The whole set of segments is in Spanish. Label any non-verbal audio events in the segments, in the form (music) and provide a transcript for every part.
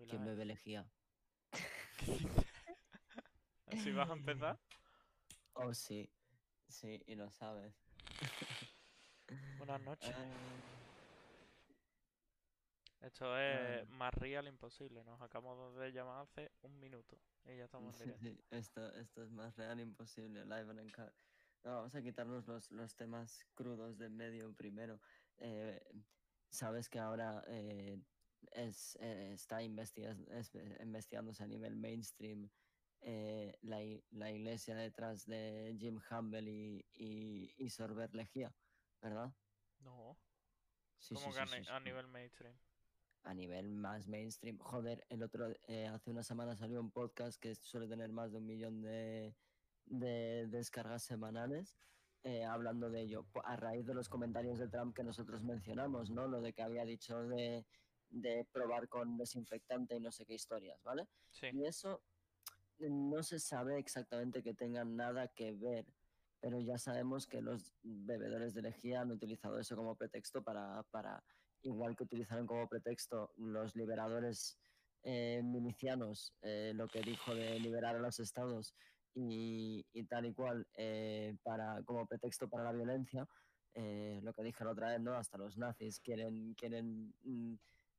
We ¿Quién bebe lejía? (laughs) ¿Así vas a empezar? Oh, sí. Sí, y lo sabes. (laughs) Buenas noches. Ah, Esto es más real imposible. Nos acabamos de llamar hace un minuto y ya estamos en sí, directo. sí, (laughs) esto, esto es más real imposible. Live and. No, vamos a quitarnos los, los temas crudos de en medio primero. Eh, Sabes que ahora eh, es, eh, está investiga- es- eh, investigándose a nivel mainstream eh, la, la iglesia detrás de Jim Humble y, y, y Sorber Lejía, ¿verdad? No, Sí, como sí, que a, sí, nivel mainstream. a nivel más mainstream. Joder, el otro, eh, hace una semana salió un podcast que suele tener más de un millón de, de descargas semanales. eh, hablando de ello, a raíz de los comentarios de Trump que nosotros mencionamos, ¿no? Lo de que había dicho de, de probar con desinfectante y no sé qué historias, ¿vale? Sí, Y eso no se sabe exactamente que tenga nada que ver, pero ya sabemos que los bebedores de lejía han utilizado eso como pretexto para, para igual que utilizaron como pretexto los liberadores eh, milicianos, eh, lo que dijo de liberar a los estados y, y tal y cual, eh, para, como pretexto para la violencia, eh, lo que dije la otra vez, ¿no? Hasta los nazis quieren, quieren mm,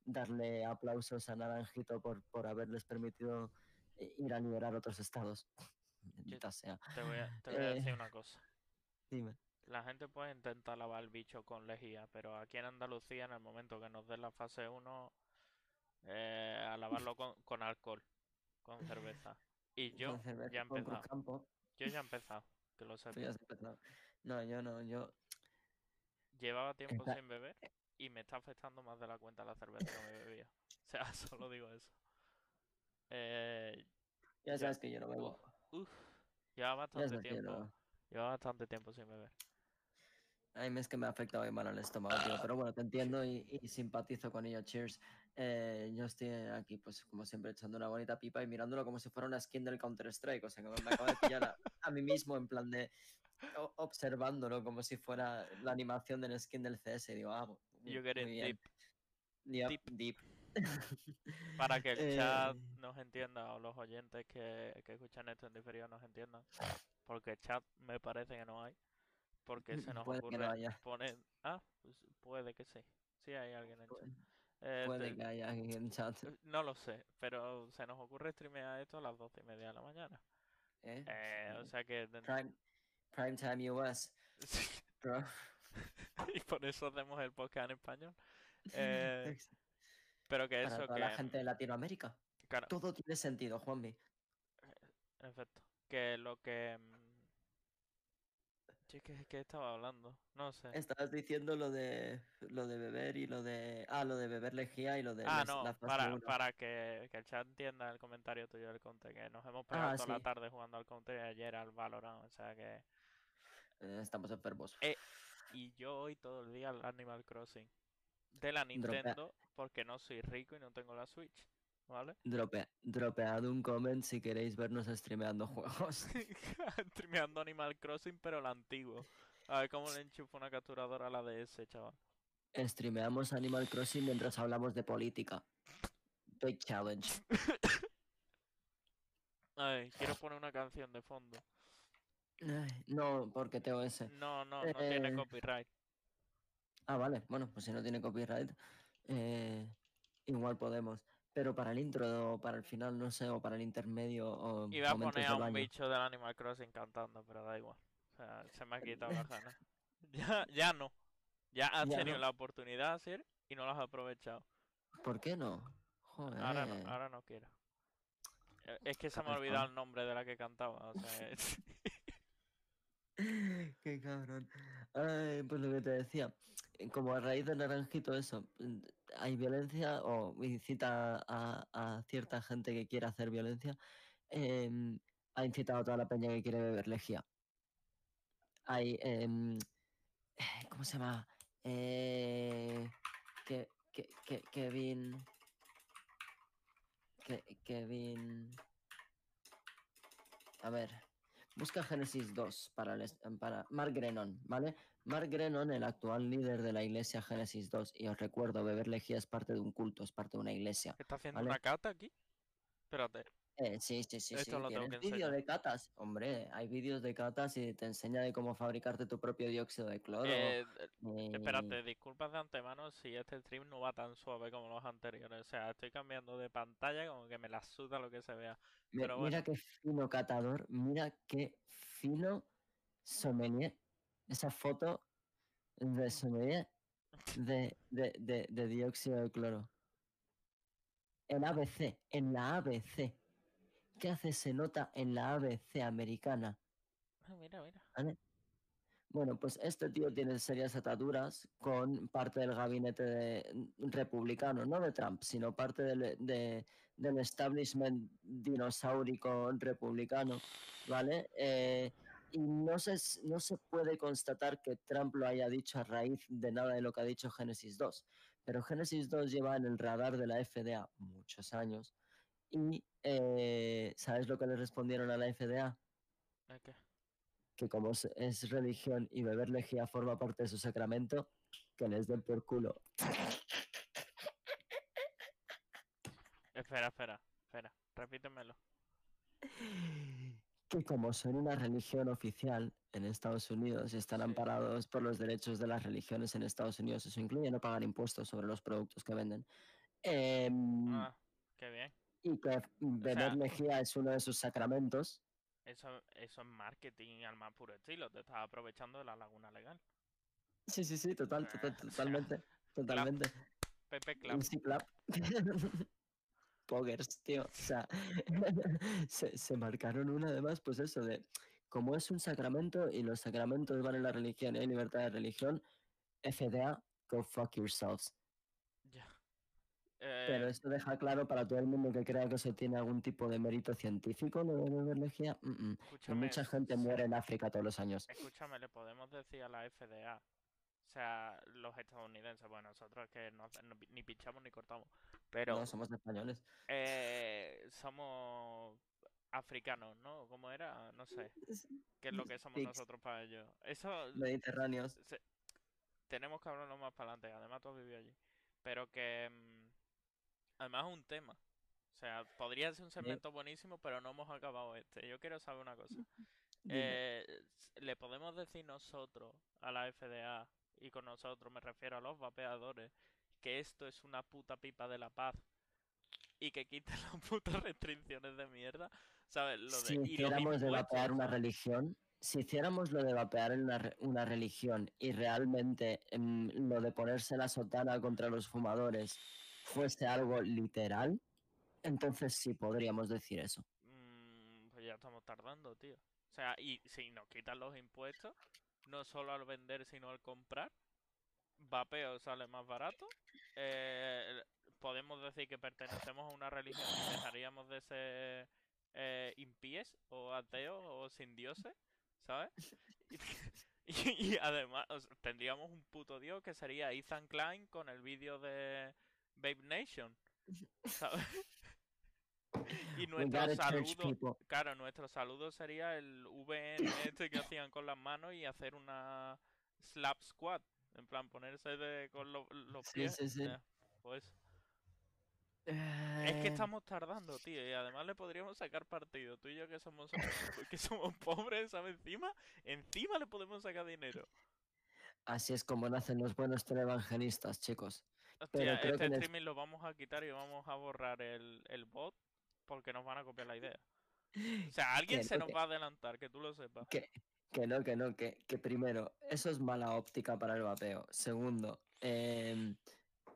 darle aplausos a Naranjito por, por haberles permitido eh, ir a liberar otros estados. (laughs) Maldita sea. te voy a, te voy a decir Eh, una cosa. (laughs) Dime. La gente puede intentar lavar el bicho con lejía, pero aquí en Andalucía, en el momento que nos den la fase 1, eh, a lavarlo con, (laughs) con alcohol, con cerveza. Y yo cerveza, ya he empezado. Yo ya he empezado, que lo sepas. No, yo no, yo. Llevaba tiempo sin beber y me está afectando más de la cuenta la cerveza que me bebía. O sea, (laughs) solo digo eso. Eh, Ya Ya. sabes que yo no bebo. uf, llevaba Ya bastante tiempo, no. llevaba bastante tiempo sin beber. A mí es que me ha afectado muy mal al estómago, tío. Pero bueno, te entiendo y, y simpatizo con ello. Cheers. Eh, yo estoy aquí, pues como siempre, echando una bonita pipa y mirándolo como si fuera una skin del Counter-Strike. O sea, que me acabo de pillar a, a mí mismo en plan de observándolo como si fuera la animación del skin del CS. Y digo, ah, You get it deep. Yep, deep. deep. Para que el chat Eh, nos entienda o los oyentes que, que escuchan esto en diferido nos entiendan. Porque chat me parece que no hay. Porque se (laughs) nos Puede ocurre no poner... Ah, pues puede que sí. Sí hay alguien en chat. Puede- Eh, Puede te- que haya alguien en chat. eh, No lo sé, pero se nos ocurre streamear esto a las doce y media de la mañana. ¿eh? Eh, o Sí. sea que... Prime, prime time US, (laughs) bro. (laughs) y por eso hacemos el podcast en español. (laughs) Eh, pero que Para eso toda que... la gente de Latinoamérica. Claro, Todo tiene sentido, Juanmi. en efecto. Que lo que... mm, Sí, ¿qué, qué estaba hablando? No sé. Estabas diciendo lo de lo de beber y lo de. Ah, lo de beber lejía y lo de Ah, no, la para, para que, que el chat entienda el comentario tuyo del Counter, que nos hemos pegado Ah, toda la sí. tarde jugando al Counter y ayer al Valorant, o sea que... Eh, estamos enfermos. Eh, Y yo hoy todo el día al Animal Crossing. De la Dropea- Nintendo, porque no soy rico y no tengo la Switch, ¿vale? (laughs) Drope- dropead un comment si queréis vernos streameando juegos. (laughs) Streameando Animal Crossing, pero el antiguo. A ver cómo le enchufo una capturadora a la DS, chaval. Streameamos Animal Crossing mientras hablamos de política. Big challenge. (laughs) Ay, quiero poner una canción de fondo. Ay, no, porque TOS. No, no, no tiene Eh, copyright. Ah, vale. Bueno, pues si no tiene copyright, eh, igual podemos. Pero para el intro o para el final, no sé, o para el intermedio o Iba a poner a un baño. bicho del Animal Crossing cantando, pero da igual. O sea, se me ha quitado la gana. (laughs) (laughs) Ya, ya no. Ya has Ya tenido no. la oportunidad, Sir, y no la has aprovechado. ¿Por qué no? Joder. Ahora no, ahora no quiero. Eh, Es que se me ha olvidado el nombre de la que cantaba. O sea, (laughs) es- (laughs) Qué cabrón. Ay, pues lo que te decía, eh, como a raíz del naranjito eso, mm, hay violencia o incita a, cierta gente que quiere hacer violencia, em, ha incitado a toda la peña que quiere beber lejía. Hay, em, (sighs) ¿cómo se llama? Eh, Kevin... Kevin... A ver, busca Genesis 2 para, el es- para Mark Grenon, ¿vale? Mark Grenon, el actual líder de la iglesia Génesis 2, y os recuerdo, beber lejía es parte de un culto, es parte de una iglesia. ¿Está haciendo Vale. una cata aquí? Espérate. Eh, sí, sí, sí, sí. Esto lo tengo ¿Tienes que vídeo de catas? Hombre, hay vídeos de catas y te enseña de cómo fabricarte tu propio dióxido de cloro. Eh, y- Espérate, disculpas de antemano si este stream no va tan suave como los anteriores. O sea, estoy cambiando de pantalla como que me la suda lo que se vea. Pero mira qué fino catador, mira qué fino sommelier. Esa foto de sommelier de, de, de, de dióxido de cloro. En ABC, en la ABC. ¿Qué hace se nota en la ABC americana? Ah, mira, mira. ¿Vale? Bueno, pues este tío tiene serias ataduras con parte del gabinete de- republicano, no de Trump, sino parte del, de- del establishment dinosaurico republicano, ¿vale? Eh, y no se, no se puede constatar que Trump lo haya dicho a raíz de nada de lo que ha dicho Génesis 2, pero Génesis 2 lleva en el radar de la FDA muchos años y eh, ¿sabes lo que le respondieron a la FDA? ¿Eh, qué? que como es, religión y beber lejía forma parte de su sacramento, que les den por culo. Espera, espera, espera. Repítemelo. Que como son una religión oficial en Estados Unidos y están Sí. amparados por los derechos de las religiones en Estados Unidos, eso incluye no pagar impuestos sobre los productos que venden. em, Ah, qué bien. Y que beber lejía es uno de sus sacramentos. Eso, eso es marketing al más puro estilo. Te estás aprovechando de la laguna legal. Sí, sí, sí, total, Eh, total, (laughs) o sea, totalmente, (laughs) totalmente. Pepe Clap. Un C-clap. (laughs) Poggers, tío. O sea, se, se marcaron una además, pues eso, de como es un sacramento y los sacramentos van en la religión y hay libertad de religión, FDA, go fuck yourselves. Pero Eh, esto deja claro para todo el mundo que crea que eso tiene algún tipo de mérito científico, lo de mm, mm, escúchame, mucha gente se- muere en África todos los años. Escúchame, le podemos decir a la FDA, o sea, los estadounidenses, bueno, nosotros es que no, ni pinchamos ni cortamos, pero No, somos españoles. eh, somos africanos, ¿no? ¿Cómo era? No sé, qué es lo que somos nosotros para ellos. Eso Mediterráneos. se- tenemos que hablarlo más para adelante, además tú has vivido allí, pero que mm, además es un tema. O sea, podría ser un segmento buenísimo, pero no hemos acabado este. Yo quiero saber una cosa. (laughs) Eh, le podemos decir nosotros a la FDA, y con nosotros me refiero a los vapeadores, que esto es una puta pipa de la paz y que quiten (laughs) las putas restricciones de mierda, ¿sabes? Lo de, si y hiciéramos de vapear una religión, si hiciéramos lo de vapear en una, una religión y realmente em, lo de ponerse la sotana contra los fumadores fuese algo literal, entonces sí podríamos decir eso. Mm, pues ya estamos tardando, tío. O sea, y si nos quitan los impuestos, no solo al vender, sino al comprar, vapeo sale más barato. eh, podemos decir que pertenecemos a una religión y dejaríamos de ser eh, impíes o ateos o sin dioses, ¿sabes? Y, (laughs) además tendríamos un puto dios que sería Ethan Klein con el vídeo de Babe Nation, ¿sabes? (laughs) (laughs) Y nuestro saludo. Claro, nuestro saludo sería el VN este que hacían con las manos y hacer una slap squat. En plan, ponerse de, con lo- los Sí, pies. sí, sí. eh, pues es que Eh, estamos tardando, tío. Y además le podríamos sacar partido. Tú y yo que somos, (laughs) que somos pobres, ¿sabes? Encima, encima le podemos sacar dinero. Así es como nacen los buenos televangelistas, chicos. Hostia, este streaming lo vamos a quitar y vamos a borrar el, el bot porque nos van a copiar la idea. O sea, (laughs) alguien se no, nos que- va a adelantar, que tú lo sepas. Que, que no, que no, que, que primero, eso es mala óptica para el vapeo. Segundo, em,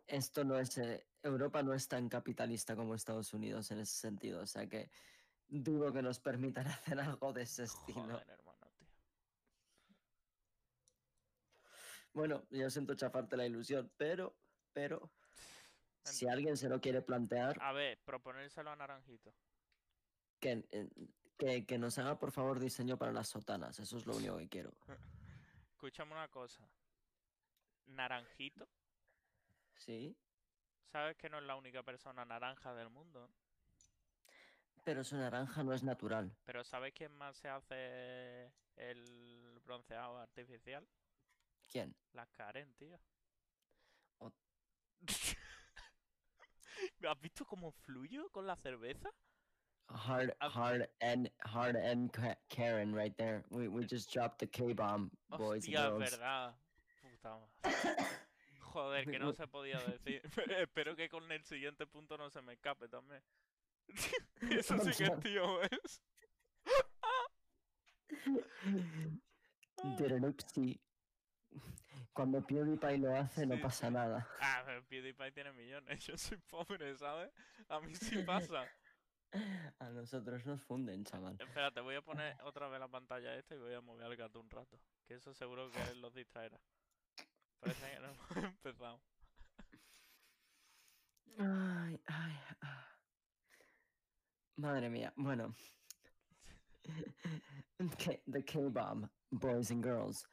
esto no es. eh, Europa no es tan capitalista como Estados Unidos en ese sentido. O sea que dudo que nos permitan (laughs) hacer algo de ese estilo. Joder, hermano, tío. Bueno, yo siento chafarte la ilusión, pero, pero, si alguien se lo quiere plantear, A ver, proponérselo a Naranjito. que, que, que nos haga por favor diseño para las sotanas. Eso es lo único que quiero. (laughs) Escúchame una cosa. Naranjito, Sí, sabes que no es la única persona naranja del mundo, pero su naranja no es natural. Pero ¿sabes quién más se hace el bronceado artificial? ¿Quién? La Karen, tío. (laughs) ¿Has visto cómo fluyo con la cerveza? Hard, Ah. hard and hard and Ka- Karen right there. We we just dropped the K bomb, boys and Hostia, es girls. verdad. Puta madre. (coughs) Joder, que no se podía decir. (laughs) Espero que con el siguiente punto no se me escape también. (laughs) Eso sí que es tío, ¿ves? Did an oopsie. Cuando PewDiePie lo hace, no pasa nada. Ah, pero PewDiePie tiene millones. Yo soy pobre, ¿sabes? A mí sí pasa. (laughs) A nosotros nos funden, chaval. Espérate, voy a poner otra vez la pantalla esta y voy a mover al gato un rato. Que eso seguro que los distraerá. Parece que no (laughs) hemos empezado. Ay, ay, ah. Madre mía, bueno. (laughs) The K-bomb, boys and girls.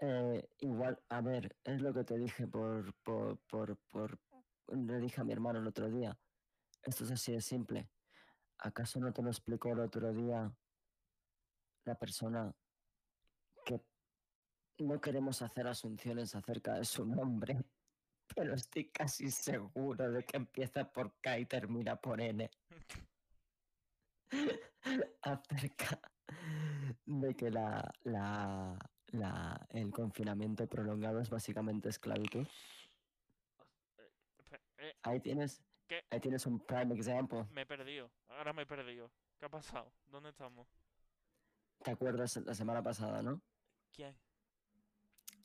Eh, igual, a ver, es lo que te dije por, por, por, por, le dije a mi hermano el otro día. Esto es así de simple. ¿Acaso no te lo explicó el otro día la persona que no queremos hacer asunciones acerca de su nombre? (laughs) Pero estoy casi seguro de que empieza por K y termina por N. (laughs) acerca de que la, la, la, el confinamiento prolongado es básicamente esclavitud. Espe- eh, Ahí tienes, ¿Qué? ahí tienes un prime example. me he perdido. Ahora me he perdido. ¿Qué ha pasado? ¿Dónde estamos? ¿Te acuerdas la semana pasada, no? ¿Quién?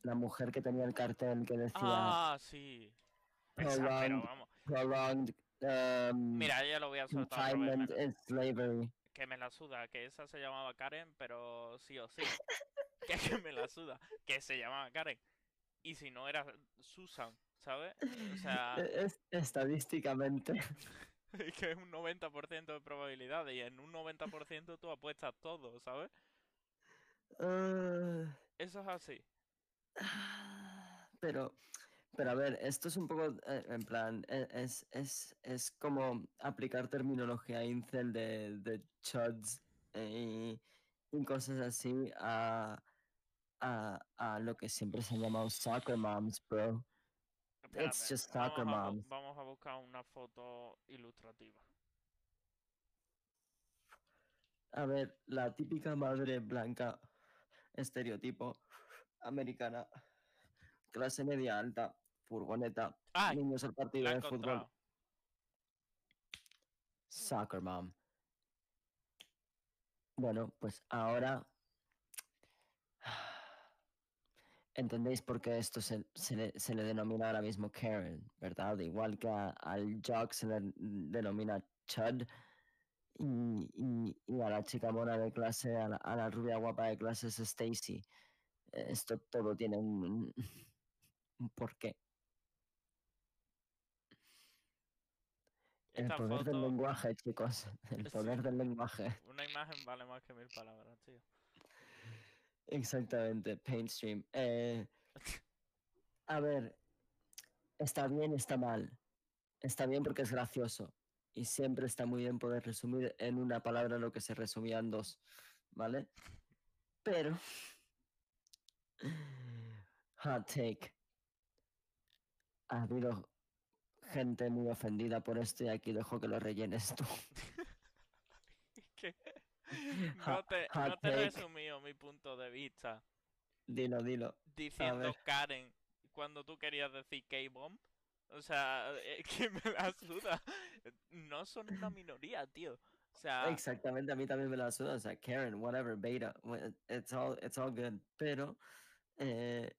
La mujer que tenía el cartel que decía Ah, sí. Esa, pero prolonged, vamos. prolonged um, Mira, ya lo voy a soltar confinement slavery. Que me la suda. Que esa se llamaba Karen, pero sí o sí. (laughs) (laughs) que, me la suda. Que se llamaba Karen. Y si no era Susan, ¿sabes? O sea, (laughs) E- Es, estadísticamente. (laughs) es que es un 90% de probabilidades. Y en un 90% tú apuestas todo, ¿sabes? ah, Eso es así. Pero, pero a ver, esto es un poco, eh, en plan, e- es, es, es como aplicar terminología incel de, de chuds eh, y, y cosas así a, a, a lo que siempre se ha llamado soccer moms, bro. It's Espérate, just vamos soccer a moms. Vamos a buscar una foto ilustrativa. A ver, la típica madre blanca, estereotipo, americana, clase media alta, furgoneta, ¡Ay! niños al partido de fútbol. Soccer mom. Bueno, pues ahora entendéis por qué esto se, se le, se le denomina ahora mismo Karen, ¿verdad? Igual que a- al Jock se le denomina Chud y, y- y a la chica mona de clase, a la, a la rubia guapa de clase es Stacy. Esto todo tiene un, (laughs) un porqué. El poder del lenguaje, chicos. (laughs) El Sí. poder del lenguaje. Una imagen vale más que mil palabras, tío. Exactamente, Paintstream. Eh, a ver, está bien, está mal. Está bien porque es gracioso. Y siempre está muy bien poder resumir en una palabra lo que se resumía en dos. ¿Vale? Pero. Hot take. Ha habido gente muy ofendida por esto y aquí dejo que lo rellenes tú. (laughs) Hot- (laughs) no te, hot no te resumido mi punto de vista Dilo, dilo. diciendo. Karen cuando tú querías decir K-Bomb. O sea, (laughs) eh, que me la suda. No son una minoría, tío. O sea, Exactamente, a mí también me la suda, o sea, Karen, whatever, beta, it's all, it's all good, pero eh,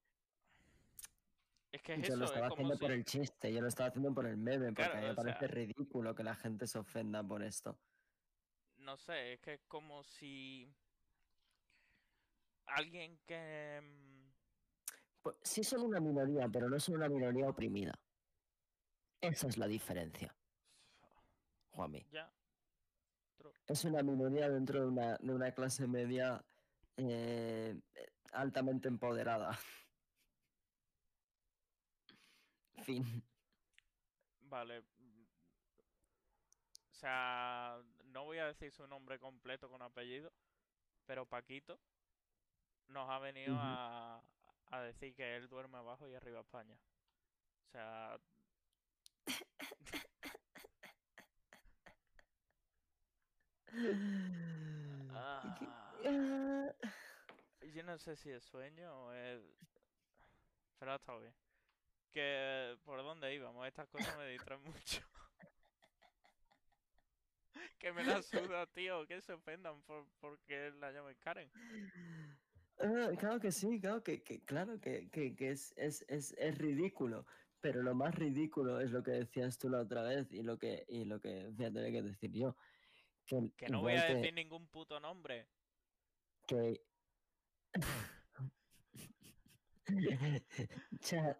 es que es yo lo estaba es haciendo por el chiste, yo lo estaba haciendo por el meme, porque Claro, a mí me sea- parece ridículo que la gente se ofenda por esto. No sé, es que es como si... Alguien que... mm, Pues, sí son una minoría, pero no son una minoría oprimida. Esa es la diferencia, Juanmi. Ya, Es una minoría dentro de una, de una clase media eh, altamente empoderada. (laughs) Fin. vale. O sea, no voy a decir su nombre completo con apellido, pero Paquito nos ha venido a, a decir que él duerme abajo y arriba España. O sea, ah, Ah, yo no sé si es sueño o es... Pero ha estado bien. Que por dónde íbamos, estas cosas me distraen (laughs) mucho. (laughs) que me la suda, tío, que se ofendan por porque la llamen Karen. ah, claro que sí, claro que, que- claro que, que- que es, es, es, es ridículo. Pero lo más ridículo es lo que decías tú la otra vez y lo que, y lo que voy a tener que decir yo. Que, Que no voy a decir ningún puto nombre. que (laughs) Chat.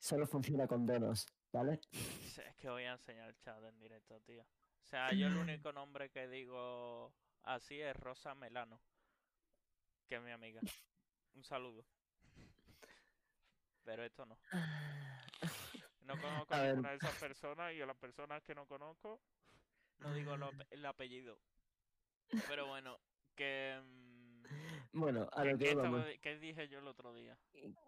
Solo funciona con donos, ¿vale? (laughs) Es que voy a enseñar el chat en directo, tío. O sea, yo el único (laughs) nombre que digo así es Rosa Melano. Que es mi amiga. Un saludo. Pero esto no. (laughs) No conozco A ninguna de esas personas y a las personas que no conozco no digo lo el apellido. Pero bueno, que... mm, Bueno, a ¿qué- lo que di- ¿Qué dije yo el otro día?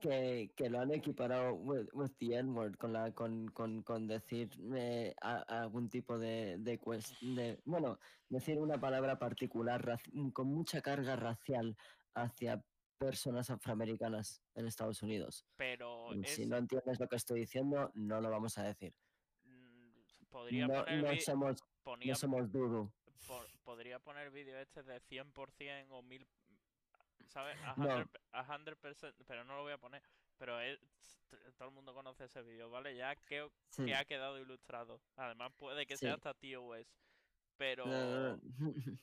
que, que lo han equiparado with, with the N-word con, la, con, con, con decir eh, a- algún tipo de, de, cues- de- Bueno, decir una palabra particular con mucha carga racial hacia personas afroamericanas en Estados Unidos. Pero Si es- no entiendes lo que estoy diciendo, no lo vamos a decir. mm, podría No, poner no somos, ponía no somos Dudu. por- podría poner vídeo este de 100% o 1000 ¿sabes? A No. 100%, a 100%, pero no lo voy a poner. Pero todo el mundo conoce ese vídeo, ¿vale? Ya que, Sí. que ha quedado ilustrado. Además puede que Sí. sea hasta TOS. Pero No, (laughs)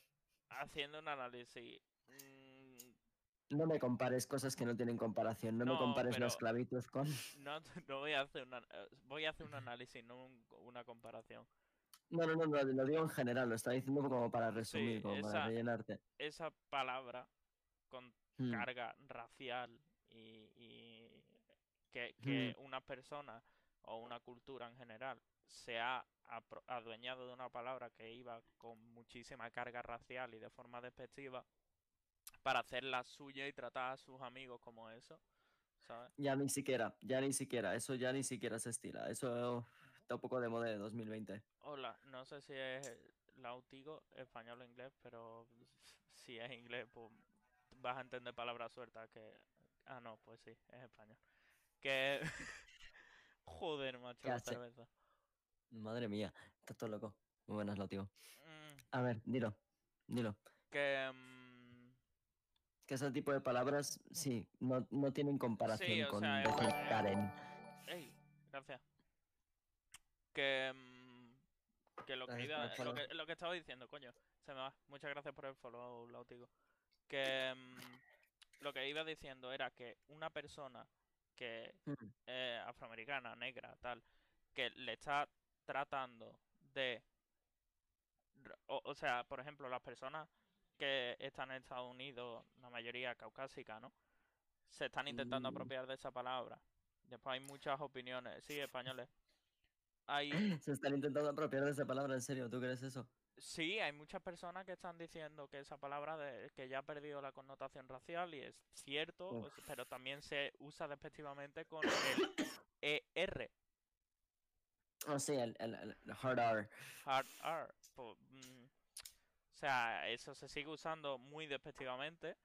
haciendo un análisis... mm, no me compares cosas que no tienen comparación. No, me compares pero- la esclavitud con. (laughs) No, voy a hacer una, eh, voy a hacer un análisis, no un- una comparación. No, no, no, no, lo digo en general, lo estaba diciendo como para resumir, como para rellenarte. Esa palabra con Mm, carga racial y, y que, que una persona o una cultura en general se ha adueñado de una palabra que iba con muchísima carga racial y de forma despectiva para hacerla suya y tratar a sus amigos como eso, ¿sabes? Ya ni siquiera, ya ni siquiera, eso ya ni siquiera se estila. Eso está un poco de moda de 2020. Hola, no sé si es lautigo, español o inglés, pero si es inglés, pues vas a entender palabras sueltas que... Ah, no, pues sí, es español. Que... (laughs) Joder, macho, ¿Qué la cerveza. Madre mía, está todo loco. Muy buenas, lo tío. Mm, A ver, dilo, dilo. que... Que ese tipo de palabras, sí, no, no tienen comparación con sea, es Karen. Ey, gracias. Que... mm, Que lo que, lo que, lo que estaba diciendo, coño, se me va. Muchas gracias por el follow, Lautigo. Que mm, lo que iba diciendo era que una persona que Mm, eh, afroamericana, negra, tal, que le está tratando de... O, o sea, por ejemplo, las personas que están en Estados Unidos, la mayoría caucásica, ¿no? Se están intentando Mm. apropiar de esa palabra. Después hay muchas opiniones, sí, españoles. (clears throat) Hay, Se están intentando apropiar de esa palabra, en serio, ¿tú crees eso? Sí, hay muchas personas que están diciendo que esa palabra de, que ya ha perdido la connotación racial y es cierto, se- pero también se usa despectivamente con el ER. Oh, sí, el, el, el hard R. hard R. po- mm, o sea, eso se sigue usando muy despectivamente.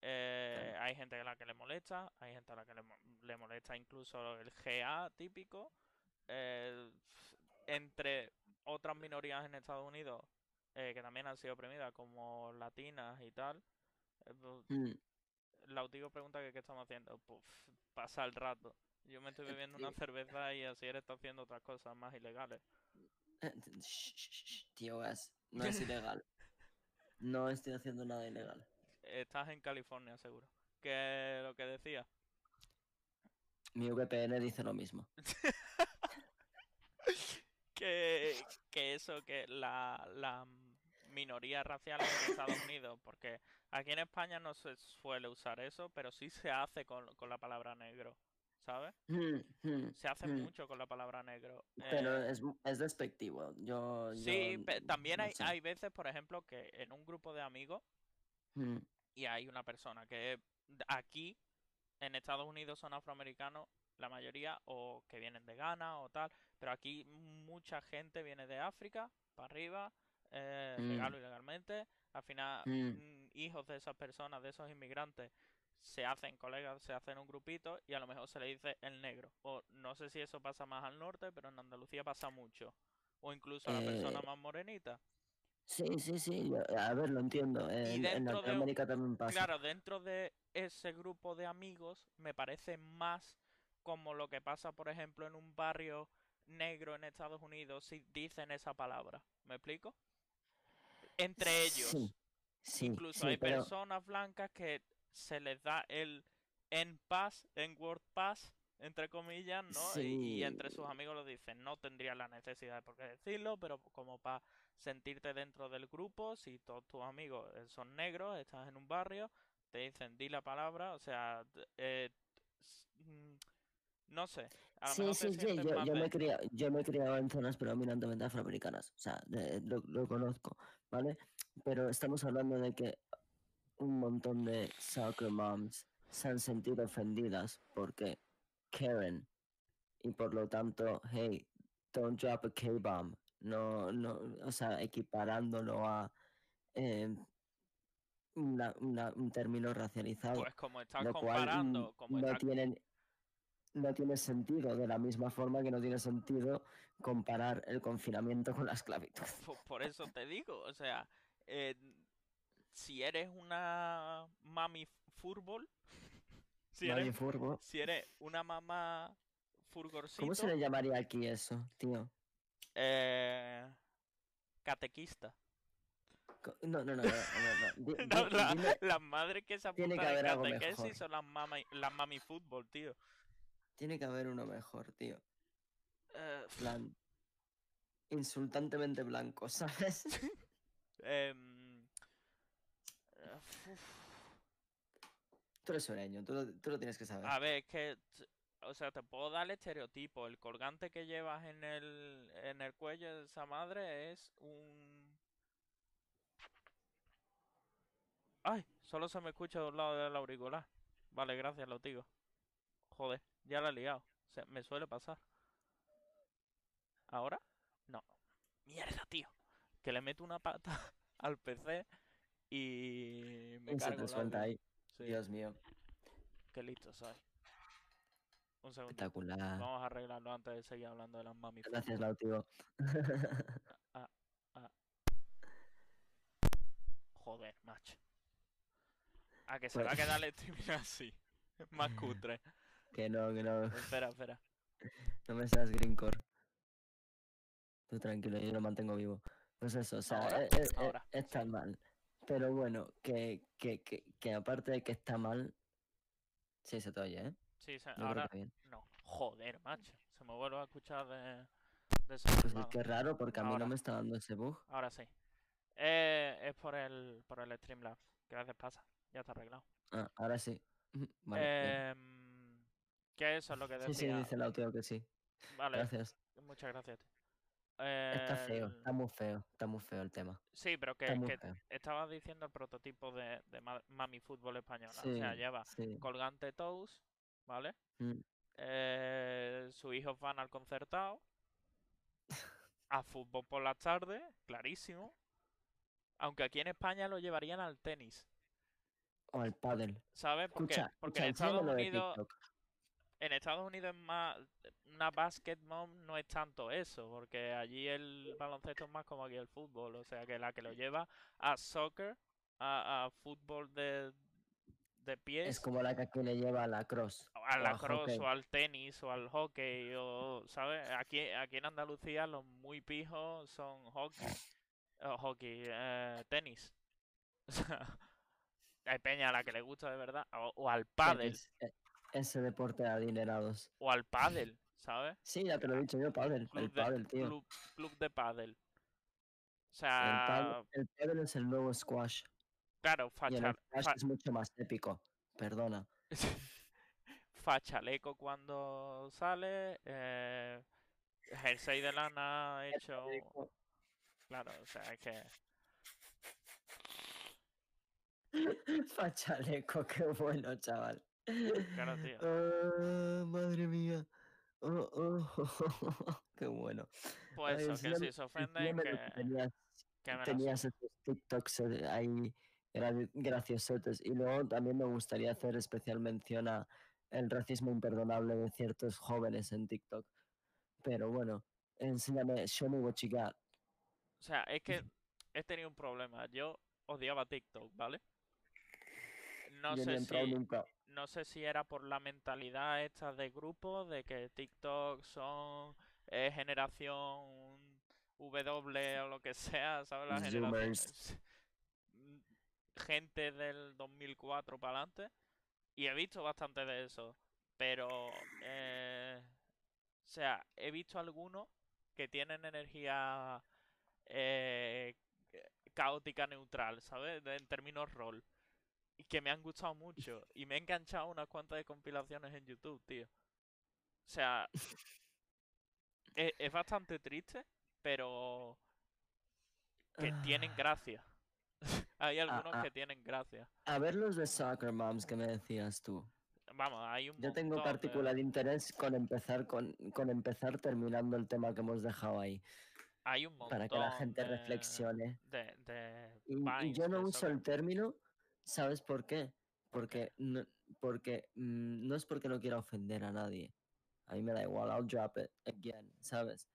Eh, hay gente a la que le molesta, hay gente a la que le, le molesta incluso el GA típico. Eh, entre otras minorías en Estados Unidos eh, que también han sido oprimidas, como latinas y tal. eh, pues, Mm, Lautigo pregunta que qué estamos haciendo. Pues pasa el rato. Yo me estoy bebiendo una Sí. cerveza y así él está haciendo otras cosas más ilegales. eh, Tío, es, no es ilegal. No estoy haciendo nada ilegal. Estás en California, seguro. Que lo que decía. Mi VPN dice lo mismo. (laughs) Que, que eso, que la, la minoría racial en Estados Unidos, porque aquí en España no se suele usar eso, pero sí se hace con, con la palabra negro, ¿sabes? Mm, mm, Se hace mm. mucho con la palabra negro. Pero Eh, es, es despectivo. Yo, sí, yo también no hay, sé. hay veces, por ejemplo, que en un grupo de amigos y hay una persona que aquí en Estados Unidos son afroamericanos la mayoría o que vienen de Ghana o tal, pero aquí mucha gente viene de África para arriba, eh, Mm. legal o ilegalmente, al final Mm. mm, hijos de esas personas, de esos inmigrantes, se hacen colegas, se hacen un grupito y a lo mejor se le dice el negro. O no sé si eso pasa más al norte, pero en Andalucía pasa mucho. O incluso a la persona Eh, más morenita. Sí, sí, sí, a ver, lo entiendo. En, en de un- también pasa. Claro, dentro de ese grupo de amigos me parece más como lo que pasa, por ejemplo, en un barrio negro en Estados Unidos si dicen esa palabra. ¿Me explico? Entre ellos. Sí, sí, Incluso sí, hay pero personas blancas que se les da el en pass, en word pass, entre comillas, ¿no? Y, y entre sus amigos lo dicen. No tendría la necesidad de por qué decirlo, pero como para sentirte dentro del grupo, si todos tus amigos eh, son negros, estás en un barrio, te dicen di la palabra, o sea, eh, mm, no sé, a lo sí, mejor te sí, sí, yo, yo me criado, yo me he criado en zonas predominantemente afroamericanas, o sea, de- lo, lo conozco, ¿vale? Pero estamos hablando de que un montón de soccer moms se han sentido ofendidas porque Karen y por lo tanto, hey, don't drop a K-bomb, no, no, o sea, equiparándolo a eh, una- una- un término racializado, Pues como cual mm, comparando, como no tienen no tiene sentido, de la misma forma que no tiene sentido comparar el confinamiento con la esclavitud. Por eso te digo, o sea, eh, si eres una mami fútbol, (laughs) si eres, Furbo. si eres una mamá ¿Cómo se furgorcito, le llamaría aquí eso, tío? eh, catequista. No, no, no, no, no, no. (laughs) No, di- la- las madres que se apuntan en catequesis son las mami, las mami fútbol, tío. Tiene que haber uno mejor, tío. Eh, plan insultantemente blanco, (laughs) ¿sabes? (laughs) em, eh. Tú eres sureño, tú lo, tú lo tienes que saber. A ver, es que, o sea, te puedo dar el estereotipo. El colgante que llevas en el, en el cuello de esa madre es un... Ay, solo se me escucha de un lado del auricular. Vale, gracias, lo digo. Joder, ya la he liado. Se, me suele pasar. ¿Ahora? No. Mierda, tío. Que le meto una pata (laughs) al PC y me y se cargo te suelta ahí. Sí, Dios mío, qué listo soy. Un segundo. espectacular. Vamos a arreglarlo antes de seguir hablando de las mami. Gracias, Lautivo. Joder, macho. A que se va a Pues- quedar el streaming así. Más cutre. Que no, que no. Espera, espera. (laughs) No me seas greencore. Tú tranquilo, yo lo mantengo vivo. Pues eso, o sea, Ahora, e- e- e- ahora, está mal. Pero bueno, que, que, que, que aparte de que está mal, sí se te oye, ¿eh? Sí, se- Yo ahora bien. no. Joder, macho. Se me vuelve a escuchar de, de ese Pues es que es raro porque a mí Ahora. no me está dando ese bug. Ahora sí. Eh, es por el, por el Streamlabs. Veces pasa. Ya está arreglado. Ah, ahora sí. (laughs) Vale, bien. Que eso es lo que Sí, sí, decía. dice el audio que sí. Vale, Gracias. muchas gracias. Está feo, está muy feo, está muy feo el tema. Sí, pero que, estabas diciendo el prototipo de, de ma- mami fútbol española. O sea, Sí, lleva sí. colgante toast, ¿vale? Mm. Eh, sus hijos van al concertado. A fútbol por las tardes, clarísimo. Aunque aquí en España lo llevarían al tenis, O al pádel. ¿sabes? Porque, Escucha, porque escucha, en Estados Unidos. En Estados Unidos es más una basket mom no es tanto eso, porque allí el baloncesto es más como aquí el fútbol, o sea que la que lo lleva a soccer, a, a fútbol de, de pies, Es como la que aquí le lleva a la cross. a la cross o al tenis o al hockey o sabes aquí aquí en Andalucía los muy pijos son hockey o hockey eh, tenis. (laughs) Hay peña a la que le gusta de verdad o, o al pádel. Tenis, e- Ese deporte de adinerados. o al pádel sabes Sí, ya te lo he dicho yo, pádel. El club de pádel, tío. club, club de pádel o El sea pádel, el pádel es el nuevo squash. claro Y el facha, squash fa- es mucho más épico. Perdona. (laughs) fachaleco cuando sale eh, jersey de lana hecho Claro, o sea, es que. (laughs) Fachaleco, qué bueno, chaval. Claro, (laughs) tío. Ah, madre mía. Oh, oh, (laughs) qué bueno. Pues Ay, eso, que si se ofenden, que, tenías, que me tenías esos TikToks eh, ahí gra- graciosotes. Y luego también me gustaría hacer especial mención a el racismo imperdonable de ciertos jóvenes en TikTok. Pero bueno, enséñame, show me what you got. O sea, es que (laughs) he tenido un problema. Yo odiaba TikTok, ¿vale? No Yo sé si nunca. No sé si era por la mentalidad esta de grupo, de que TikTok son eh, generación W o lo que sea, ¿sabes? La generación. Mm, Gente del 2004 para adelante. Y he visto bastante de eso. Pero, eh, o sea, he visto algunos que tienen energía eh, caótica neutral, ¿sabes? En términos rol. Y que me han gustado (laughs) mucho. Y me he enganchado unas cuantas de compilaciones en YouTube, tío. O sea, e- es, bastante triste, pero que tienen Ah. gracia. (laughs) Hay algunos que tienen gracia. A ver los de Soccer Moms que me decías tú. Vamos, hay un Yo tengo de- particular interés con empezar con, con empezar terminando el tema que hemos dejado ahí. hay un montón Para que la gente de- reflexione. De, Y, yo no uso el término, ¿sabes por qué? Porque, no, porque mm, no es porque no quiera ofender a nadie. A mí me da igual, I'll drop it again, ¿sabes?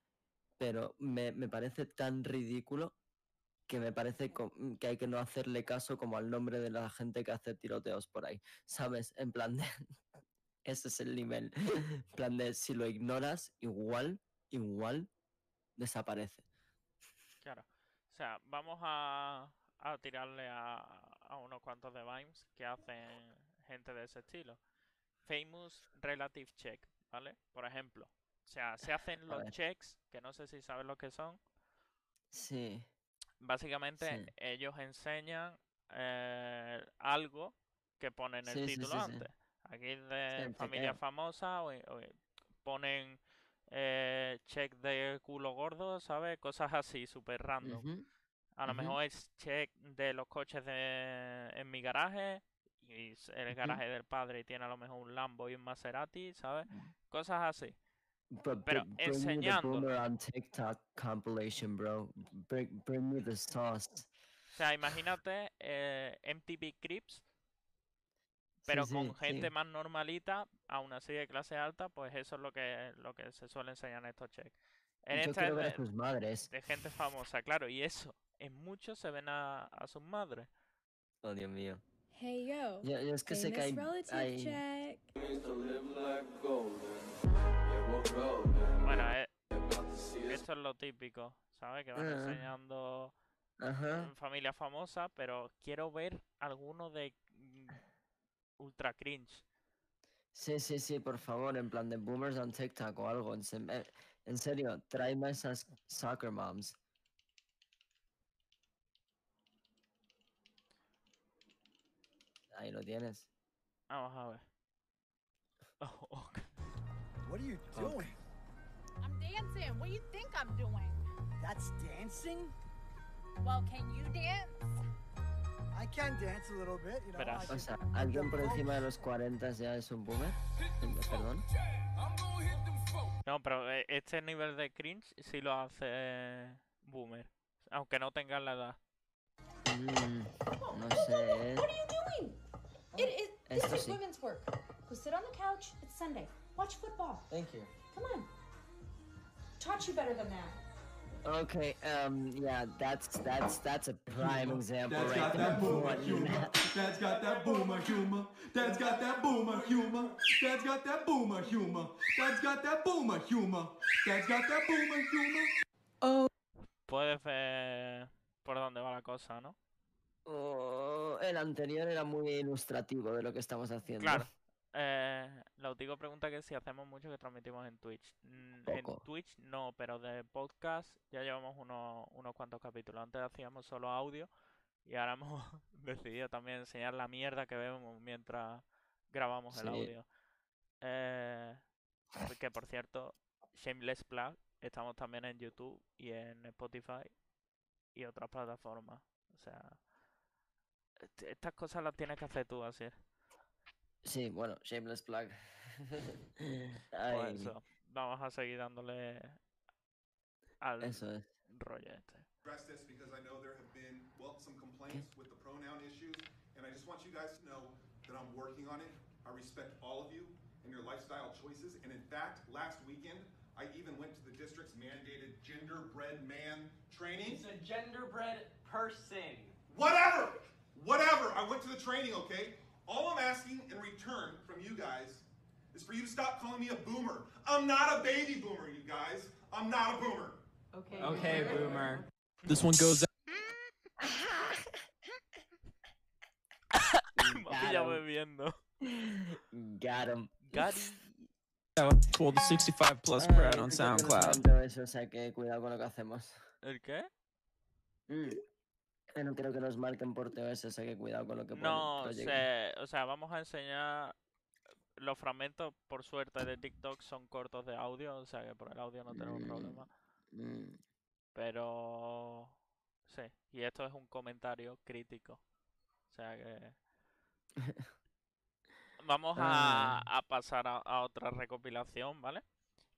Pero me, me parece tan ridículo que me parece mm, que hay que no hacerle caso como al nombre de la gente que hace tiroteos por ahí, ¿sabes? En plan de... (laughs) Ese es el nivel. En plan de, si lo ignoras, igual, igual, desaparece. Claro. O sea, vamos a, a tirarle a, a unos cuantos de Vines que hacen gente de ese estilo. Famous Relative Check, ¿vale? Por ejemplo. O sea, se hacen los checks, que no sé si sabes lo que son. Sí. Básicamente, Sí. ellos enseñan eh, algo que ponen el Sí, título sí, antes. Aquí de familia famosa o, o ponen eh, check de culo gordo, ¿sabes? Cosas así, súper random. Ujú. A lo mejor es check de los coches de, en mi garaje y el garaje del padre y tiene a lo mejor un Lambo y un Maserati, ¿sabes? Mm. Cosas así. But Pero br- bring me the enseñando. on TikTok compilation, bro. Bring, bring me the sauce. O sea, imagínate eh, MTV Crips, pero sí, con gente sí. más normalita, aún así de clase alta, pues eso es lo que, lo que se suele enseñar en estos checks. En Yo esta quiero es ver a sus madres. de gente famosa, claro, y eso, en muchos se ven a, a sus madres. Oh, Dios mío. Hey yo. Yo, yo es que sé que hay. Bueno, eh, esto es lo típico, ¿sabes? Que van enseñando en familia famosa, pero quiero ver alguno de mm, ultra cringe. Sí, sí, sí, por favor, en plan de boomers on TikTok o algo. En, se- eh, en serio, tráeme esas soccer moms. Ahí lo tienes. Vamos a ver. (laughs) Oh, oh, What are you doing? I'm dancing. What do you think I'm doing? That's dancing? Well, can you dance? I can dance a little bit, you know. Verás. O sea, ¿alguien por encima de los 40 ya es un boomer? Eh, Perdón. No, pero eh, este nivel de cringe sí lo hace eh, Boomer. Aunque no tengan la edad. Mm, no sé. It is. This Esto is sí. women's work. Go sit on the couch. It's Sunday. Watch football. Thank you. Come on. Taught you better than that. Okay, um, yeah, that's that's that's a prime example Dad's right got there. that boomer What- humor. Dad's got that boomer humor. Dad's got that boomer humor. Dad's got that boomer humor. Dad's got that boomer humor. Dad's got that boomer humor. Puedes ver por dónde va la cosa, ¿no? Oh, el anterior era muy ilustrativo de lo que estamos haciendo. Claro. Eh, la última pregunta que si hacemos mucho que transmitimos en Twitch. Mm, En. Twitch no, pero de podcast ya llevamos unos, unos cuantos capítulos. Antes hacíamos solo audio y ahora (laughs) hemos decidido también enseñar la mierda que vemos mientras grabamos el audio. Eh, que por cierto, Shameless Plug, estamos también en YouTube y en Spotify y otras plataformas. O sea, Estas cosas las tienes que hacer tú, así. Sí, bueno, shameless plug. (laughs) Pues eso. Vamos a seguir dándole al eso es. rollo este. this because I know there have been, well, some complaints with the pronoun issues, and I just want you guys to know that I'm working on it. I respect all of you and your lifestyle choices, and in fact, last weekend, I even went to the district's mandated genderbread man training. He's a genderbread person. Whatever! Whatever! I went to the training, okay? All I'm asking in return from you guys is for you to stop calling me a boomer. I'm not a baby boomer, you guys. I'm not a boomer. Okay. Okay, boomer. This one goes (laughs) Me ha pillado Got 'em. bebiendo. Got 'em. Gary. out the 65 plus crowd on creo que nos SoundCloud. comentó o sea que cuidado con lo que hacemos. ¿El qué? Mm. Que no quiero que nos marquen por TOS, sea que cuidado con lo que No, se, o sea, vamos a enseñar los fragmentos, por suerte, de TikTok son cortos de audio, o sea que por el audio no tenemos Mm. problema. Mm. Pero sí, y esto es un comentario crítico. O sea que (laughs) vamos a, a pasar a, a otra recopilación, ¿vale?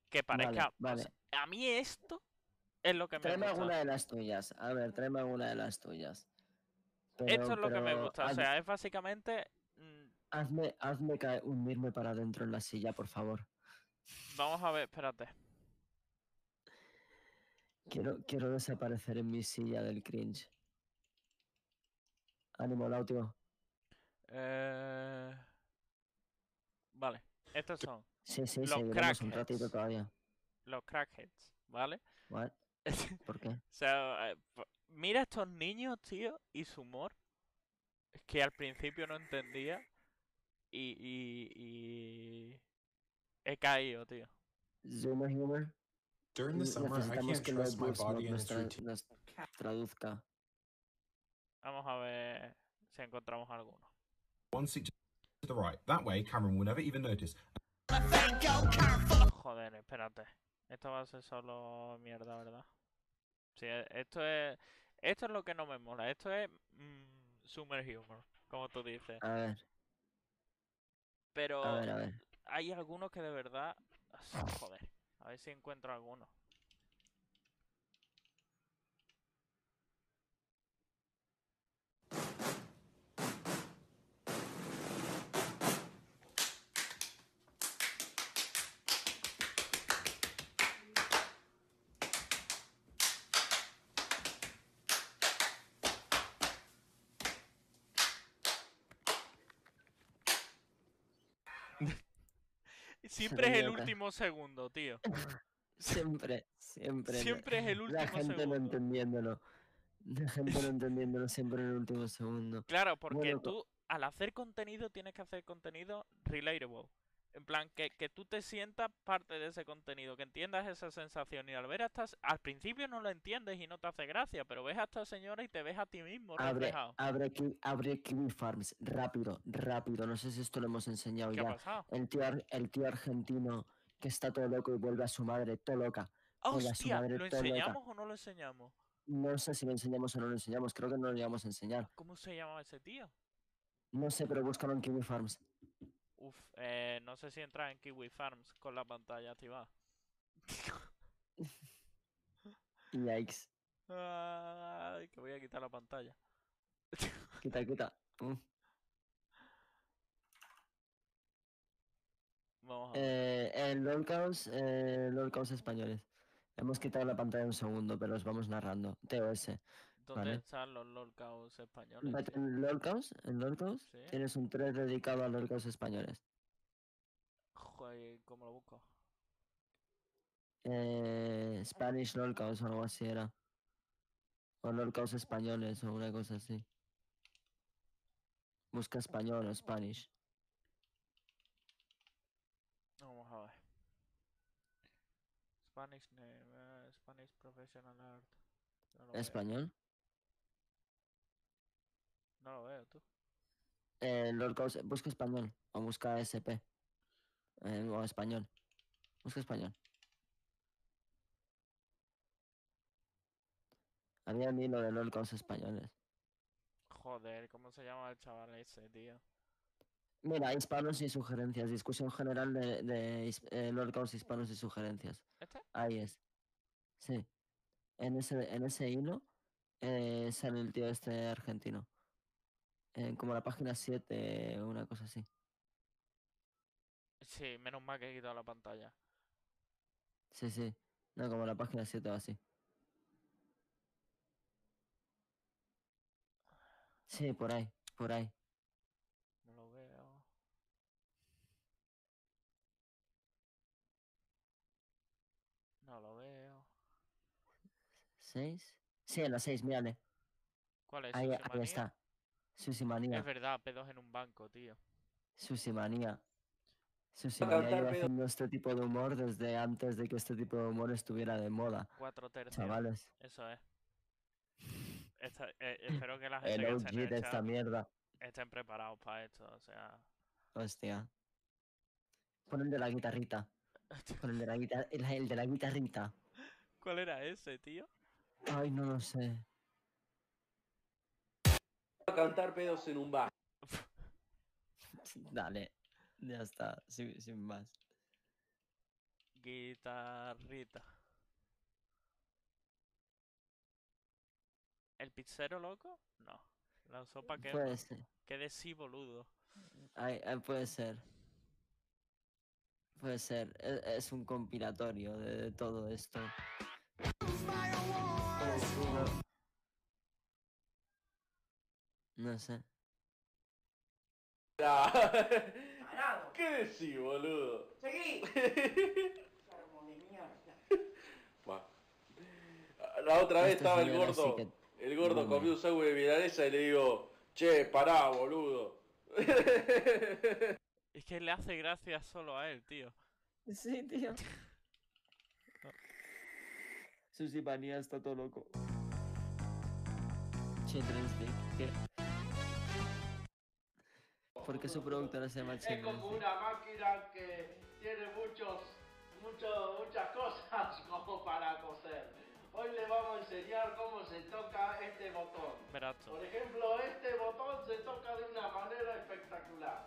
Que parezca. vale. sea, a mí esto es lo que me Tráeme gusta. alguna de las tuyas. A ver, tráeme alguna de las tuyas. Esto es lo que me gusta. O sea, es básicamente. mm, hazme, hazme caer- hundirme para adentro en la silla, por favor. Vamos a ver, espérate. Quiero, quiero desaparecer en mi silla del cringe. Ánimo, Lautio. Eh... Vale, estos son Sí, sí, Los seguiremos un ratito crackheads. todavía. los crackheads, ¿vale? What? (laughs) ¿Por qué? O sea, eh, mira estos niños, tío, y su humor. Es que al principio no entendía. Y, y, y... He caído, tío. Zoomer humor. During the summer, I Necesitamos can't que trust my body and nos, its routine. nos traduzca. Vamos a ver si encontramos alguno. One seat to the right. That way, Cameron will never even notice. Joder, espérate. Esto va a ser solo mierda, ¿verdad? Sí, e- esto es... Esto es lo que no me mola. Esto es... mm, summer humor, como tú dices. A ver, Pero... a ver, a ver. hay algunos que de verdad. (sighs) Joder, a ver si encuentro alguno. Siempre es el último segundo, tío. (laughs) Siempre, siempre. Siempre es el último La gente no segundo. entendiéndolo. La gente no (laughs) entendiéndolo siempre en el último segundo. Claro, porque Bueno, tú al hacer contenido tienes que hacer contenido relatable. En plan, que, que tú te sientas parte de ese contenido, que entiendas esa sensación. Y al ver a estas. Al principio no lo entiendes y no te hace gracia, pero ves a esta señora y te ves a ti mismo Abre, reflejado. abre, abre Kiwi Farms, rápido, rápido. No sé si esto lo hemos enseñado ¿Qué ha ya. pasado? El tío, el tío argentino que está todo loco y vuelve a su madre, todo loca. Su ¡Hostia! madre ¿Lo loca. enseñamos o no lo enseñamos? No sé si lo enseñamos o no lo enseñamos, creo que no lo íbamos a enseñar. ¿Cómo se llamaba ese tío? No sé, pero búscalo en Kiwi Farms. Uf, eh, no sé si entra en Kiwi Farms con la pantalla activada. (laughs) Yikes. Ay, que voy a quitar la pantalla. (laughs) Quita, quita. Mm. Vamos a ver. Eh, en LOLcaos, eh, españoles. Hemos quitado la pantalla un segundo, pero os vamos narrando. TOS. ¿Dónde vale. están los LOLcaos españoles? En LOLcaos, en LOLcaos, Sí. tienes un 3 dedicado a LOLcaos españoles. Joder, ¿cómo lo busco? Eh, Spanish LOLcaos o algo así era. O LOLcaos españoles o una cosa así. Busca español o Spanish. Vamos a ver. Spanish name, eh, Spanish professional art. No veo. No lo veo, tú. Eh, LOLcaos, busca español o busca SP. Eh, o español. Busca español. Había mil lo de LOLcaos españoles. Joder, ¿cómo se llama el chaval ese, tío? Mira, hispanos y sugerencias. Discusión general de, de eh, lorcaos hispanos y sugerencias. ¿Este? Ahí es. Sí. En ese, en ese hilo eh, sale el tío este argentino. En como la página 7 o una cosa así. Sí, menos mal que he quitado la pantalla. Sí, sí. No, como la página 7 o así. Sí, por ahí, por ahí. No lo veo. No lo veo. ¿Seis? Sí, en la 6, mírale. ¿Cuál es? Ahí, ahí está. Susimanía. Es verdad, pedos en un banco, tío. Susimanía. Susimanía lleva haciendo este tipo de humor desde antes de que este tipo de humor estuviera de moda. Cuatro tercios. Chavales. Eso es. Esta- eh, espero que la (laughs) gente El que OG de esta mierda. estén preparados para esto. O sea, Hostia. Pon el de la guitarrita. (laughs) Pon el de la, guitar- el, el de la guitarrita. ¿cuál era ese, tío? Ay, no lo sé. A cantar pedos en un bar. (laughs) Dale. Ya está. Sin, sin más. Guitarrita. ¿El pizzero loco? No. La sopa que Puede ser. Qué de sí, boludo. Ay, ay, puede ser. Puede ser. Es, es un compilatorio de, de todo esto. No sé. ¿Qué decís, boludo? Seguí. (laughs) Buah. La otra vez Este estaba el gordo. que- El gordo Bueno. comió un sándwich de milanesa y le digo, che, pará, boludo. (laughs) Es que le hace gracia solo a él, tío. Sí, tío. Susi Manía está todo loco. Children's Dick. ¿Qué? ¿Por qué su productora se llama Es como una máquina que tiene muchos, muchos, muchas (laughs) cosas como para coser. Hoy le vamos a enseñar cómo se toca este botón. Por ejemplo, este botón se toca de una manera espectacular.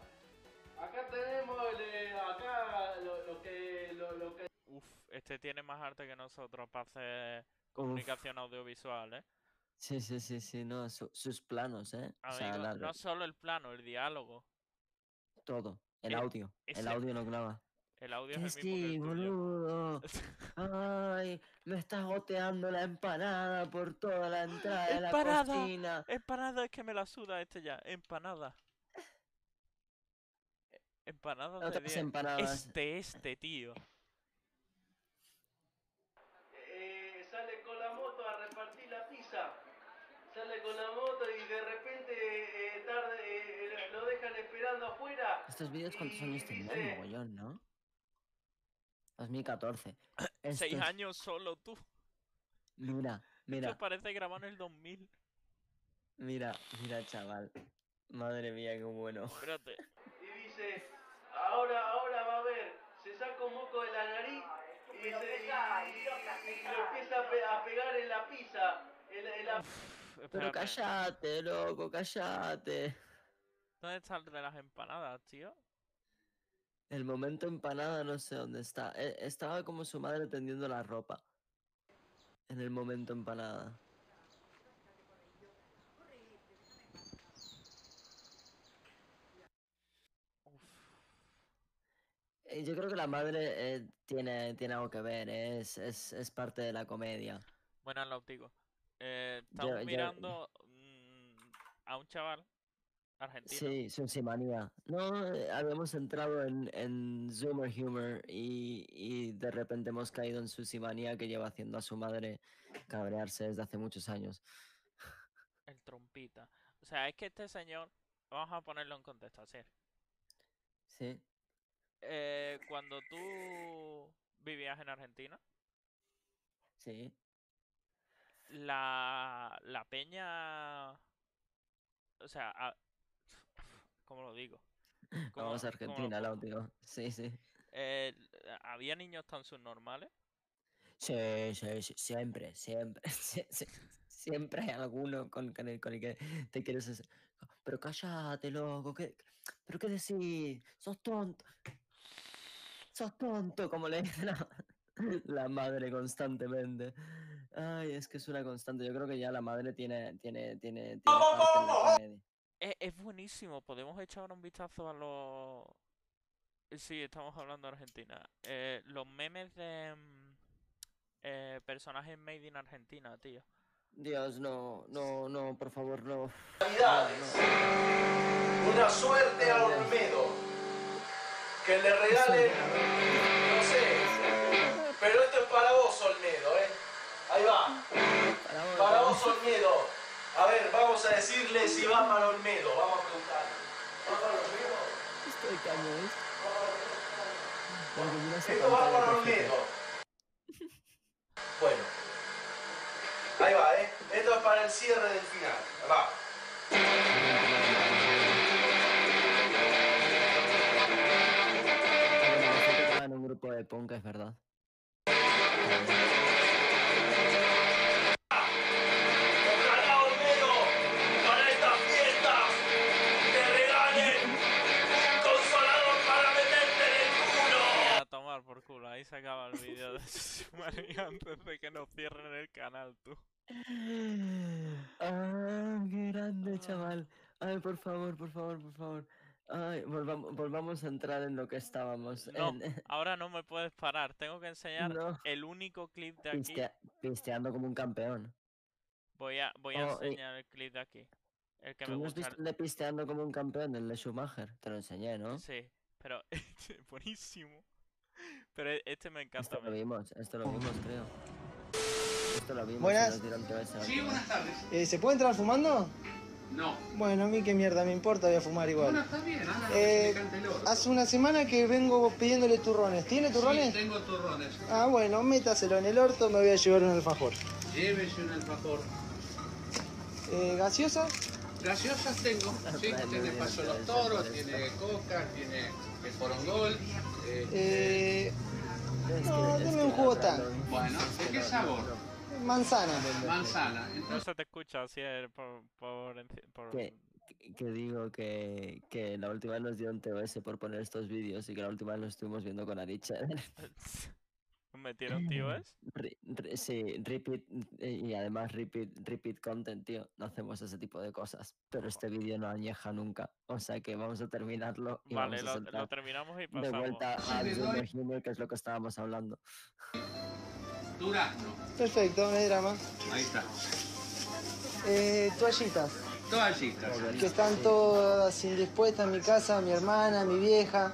Acá tenemos el, eh, acá lo, lo que, lo, lo que Uf, este tiene más arte que nosotros para hacer comunicación audiovisual, ¿eh? Sí, sí, sí, sí, no, su- sus planos, ¿eh? O sea, Amigo, la- no solo el plano, el diálogo. todo. El Eh, audio. El audio no graba. El audio Que es el mismo que sí, el tuyo. boludo. (laughs) Ay, me estás goteando la empanada por toda la entrada de la ¡Empanada! cocina. Empanada, es que me la suda este ya. Empanada. E- Empanadas de Otras 10. empanadas. Este, este, tío. eh, sale con la moto a repartir la pizza. Sale con la moto y de repente eh, tarde, eh, lo dejan esperando afuera. Estos vídeos cuántos años tendrán, dice, mogollón, ¿no? 2014. Seis Estos- años solo tú. Mira, mira, Esto parece grabado en el 2000. mira, mira, chaval. Madre mía, qué bueno. Espérate. y dice, ahora, ahora va a ver, se saca un moco de la nariz y, se, y, y- y lo empieza a, pe- a pegar en la pizza. En la- en la- Pero cállate, loco, cállate. ¿Dónde está el de las empanadas, tío? El momento empanada no sé dónde está. Eh, Estaba como su madre tendiendo la ropa. En el momento empanada. Eh, Yo creo que la madre eh, tiene, tiene algo que ver, eh, es, es, es parte de la comedia. Buenas, Lautico. Eh, estamos yo- mirando mm, a un chaval argentino. Sí, Susimanía. No, eh, habíamos entrado en, en Zoomer Humor y, y de repente hemos caído en Susimanía que lleva haciendo a su madre cabrearse desde hace muchos años. El trompita. O sea, es que este señor, vamos a ponerlo en contexto, así. Sí, Eh, cuando tú vivías en Argentina, sí. La, la peña... O sea, a- ¿cómo lo digo? ¿Cómo- Vamos a lo Argentina, pongo? Láutico. Sí, sí. Eh, ¿Había niños tan subnormales? Sí, sí, sí, siempre, siempre. (laughs) sí, sí, Siempre hay alguno con, con el, con el que te quieres hacer. Pero cállate, loco. ¿qué, ¿Pero qué decís? Sos tonto. Sos tonto, como le dice la, la madre constantemente. Ay, es que es una constante. Yo creo que ya la madre tiene, tiene, tiene, tiene. Es, es buenísimo. Podemos echar ahora un vistazo a los. Sí, estamos hablando de Argentina. Eh, los memes de mm, eh, personajes made in Argentina, tío. Dios, no, no, no, por favor, no. Navidades. Una suerte a Olmedo. Que le regalen, no sé. Pero esto es para vos, Olmedo, ¿eh? Ahí va. Para vos, Olmedo. A ver, vamos a decirle si va para Olmedo. Vamos a preguntar. ¿Va para Olmedo? Esto de caño, ¿eh? Esto va para. Olmedo. Bueno. Ahí va, ¿eh? Esto es para el cierre del final. Va. En un grupo de punk, es verdad. Ahí se acaba el vídeo de (laughs) María antes de que nos cierren el canal, tú. Ah, qué grande, chaval. Ay, por favor, por favor, por favor. Ay, volvamos, volvamos a entrar en lo que estábamos. No, en- (laughs) ahora no me puedes parar. Tengo que enseñar No. el único clip de aquí. pistea- pisteando como un campeón. Voy a, voy a Oh, y- enseñar el clip de aquí. El que ¿Tú me no has gusta. visto el de pisteando como un campeón, el de Schumacher? Te lo enseñé, ¿no? Sí, pero (laughs) buenísimo. Pero e- este me encanta. Esto lo vimos, esto lo vimos, creo. Esto lo vimos. Buenas. Sí, buenas tardes. Eh, ¿Se puede entrar fumando? No. Bueno, a mí qué mierda me importa, voy a fumar igual. Bueno, está bien, que Eh, hace una semana que vengo pidiéndole turrones. ¿Tiene turrones? Sí, tengo turrones. Ah, bueno, métaselo en el orto, me voy a llevar un alfajor. Llévese un alfajor. Eh, ¿Gaseosa? Gaseosas tengo. (laughs) Sí, tiene paso los toros, tiene coca, tiene el porongol. Eh, no, deme un jugo tan. Bueno, ¿de qué sabor? Manzana. Manzana. No se te escucha así por, por, por- Que, digo que, que la última vez nos dieron TOS por poner estos vídeos y que la última vez lo estuvimos viendo con Aricha. (laughs) metieron tío es. Re- re- sí, repeat y además repeat, repeat content, tío. No hacemos ese tipo de cosas. Pero este vídeo no añeja nunca. O sea que vamos a terminarlo y Vale, vamos a lo, terminamos y de pasamos. vuelta al Zoomer Humor, que es lo que estábamos hablando. Durazno. Perfecto, no hay drama. Ahí está. Eh, toallitas. Toallitas. Que están todas indispuestas en mi casa, mi hermana, mi vieja.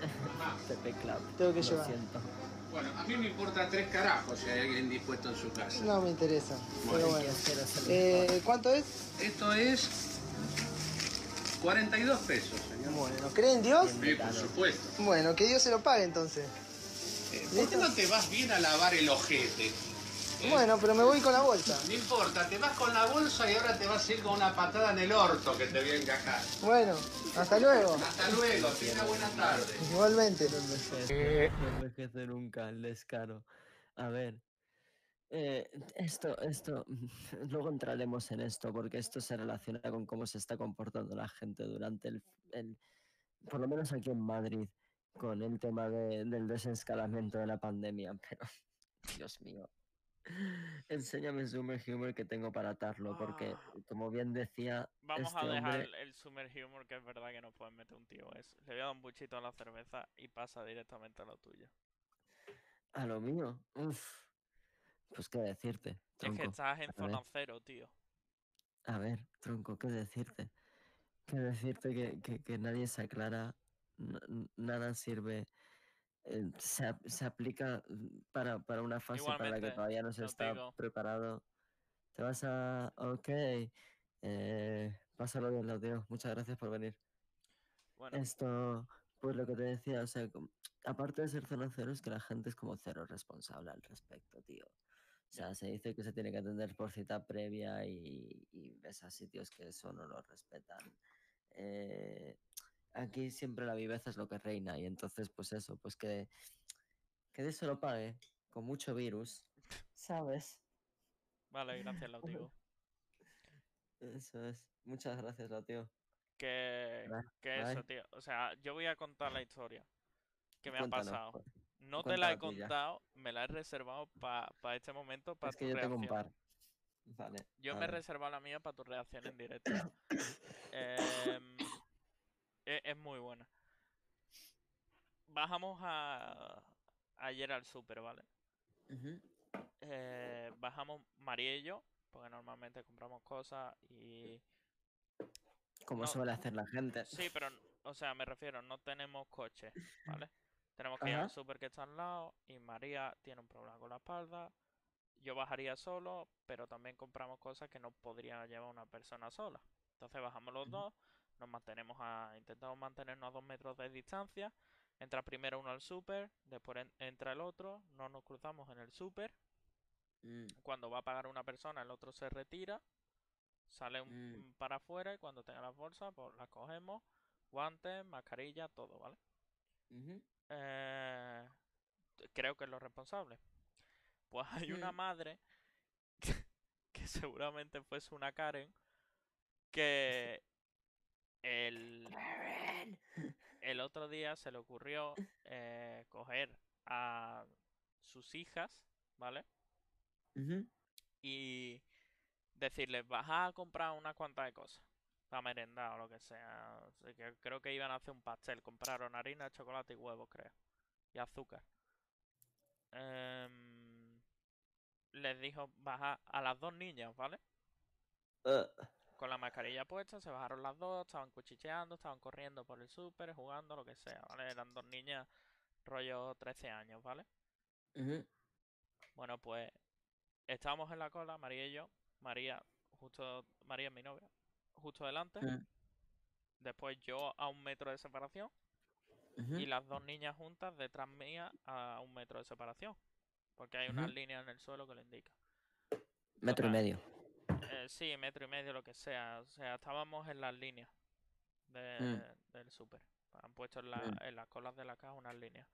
(laughs) TP Club. Tengo que lo llevar. siento. Bueno, a mí me importa tres carajos si hay alguien dispuesto en su casa. No me interesa. Bueno. Pero bueno. Eh, ¿Cuánto es? Esto es 42 pesos, señor. Bueno, ¿cree en Dios? Sí, por supuesto. Bueno, que Dios se lo pague entonces. Eh, ¿Por qué no te vas bien a lavar el ojete? ¿Eh? Bueno, pero me voy con la bolsa. No importa, te vas con la bolsa y ahora te vas a ir con una patada en el orto que te voy a encajar. Bueno, hasta luego. Hasta luego, tenga una buena tarde. Igualmente. No envejece, no envejece nunca el descaro. A ver. eh, esto, esto, (laughs) luego entraremos en esto porque esto se relaciona con cómo se está comportando la gente durante el, el- por lo menos aquí en Madrid, con el tema de- del desescalamiento de la pandemia. Pero, (laughs) Dios mío, enséñame Zoomer Humor que tengo para atarlo porque, como bien decía, Vamos este a dejar hombre, el, el Summer Humor, que es verdad que no puedes meter un tío es. Le voy a dar un buchito a la cerveza y pasa directamente a lo tuyo. a lo mío, uf, pues qué decirte. Es que estás en a ver. zona cero, tío. A ver, tronco, ¿qué decirte? ¿Qué decirte que, que, que nadie se aclara? nada sirve. Eh, se, se aplica mm, para, para una fase para la que Igualmente, todavía no se lo está digo. preparado. Te vas a... Ok. Eh, pásalo bien, Lauteo. Muchas gracias por venir. Bueno, Esto, pues lo que te decía, o sea, aparte de ser zona cero, es que la gente es como cero responsable al respecto, tío. O sea, se dice que se tiene que atender por cita previa y, y ves a sitios que eso no lo respetan. Eh, aquí siempre la viveza es lo que reina y entonces, pues eso, pues que, que de eso lo pague con mucho virus, ¿sabes? vale, gracias, Lautigo. (laughs) Eso es. Muchas gracias, la tío. Que, que eso, tío. O sea, yo voy a contar la historia que me ha pasado. pues. No te la he ya. contado, me la he reservado para este momento, para Es que yo tengo un par. Vale. Yo me he reservado la mía para tu reacción en directo. (coughs) Em, es, muy buena. Bajamos a, ayer al super, ¿vale? Eh, bajamos María y yo, porque normalmente compramos cosas y... Como No. suele hacer la gente. Sí, pero, o sea, me refiero, no tenemos coche, ¿vale? (laughs) Tenemos que ir al super que está al lado y María tiene un problema con la espalda. Yo bajaría solo, pero también compramos cosas que no podría llevar una persona sola. Entonces bajamos los dos, nos mantenemos a, intentamos mantenernos a dos metros de distancia. Entra primero uno al super, después en- entra el otro, no nos cruzamos en el super. Mm, Cuando va a pagar una persona, el otro se retira, sale un, Mm. para afuera y cuando tenga las bolsas, pues las cogemos, guantes, mascarilla, todo, ¿vale? Eh, creo que es lo responsable. Pues hay una Mm. madre que, (laughs) que seguramente fuese una Karen que el, el otro día se le ocurrió eh, coger a sus hijas, ¿vale? Y decirles, vas a comprar unas cuantas de cosas para merendar o lo que sea. Así que creo que iban a hacer un pastel. Compraron harina, chocolate y huevos, creo. Y azúcar. Em, les dijo, baja a las dos niñas, ¿vale? Eh, Con la mascarilla puesta, se bajaron las dos, estaban cuchicheando, estaban corriendo por el súper, jugando, lo que sea, ¿vale? Eran dos niñas rollo 13 años, ¿vale? Bueno, pues estábamos en la cola, María y yo. María, justo, María es mi novia, justo delante. Después yo a un metro de separación. Y las dos niñas juntas detrás mía a un metro de separación. Porque hay unas líneas en el suelo que lo indican. Metro y medio. Eh, sí, metro y medio, lo que sea. O sea, estábamos en las líneas de- Mm. del súper. Han puesto en, la- Mm. en las colas de la caja unas líneas.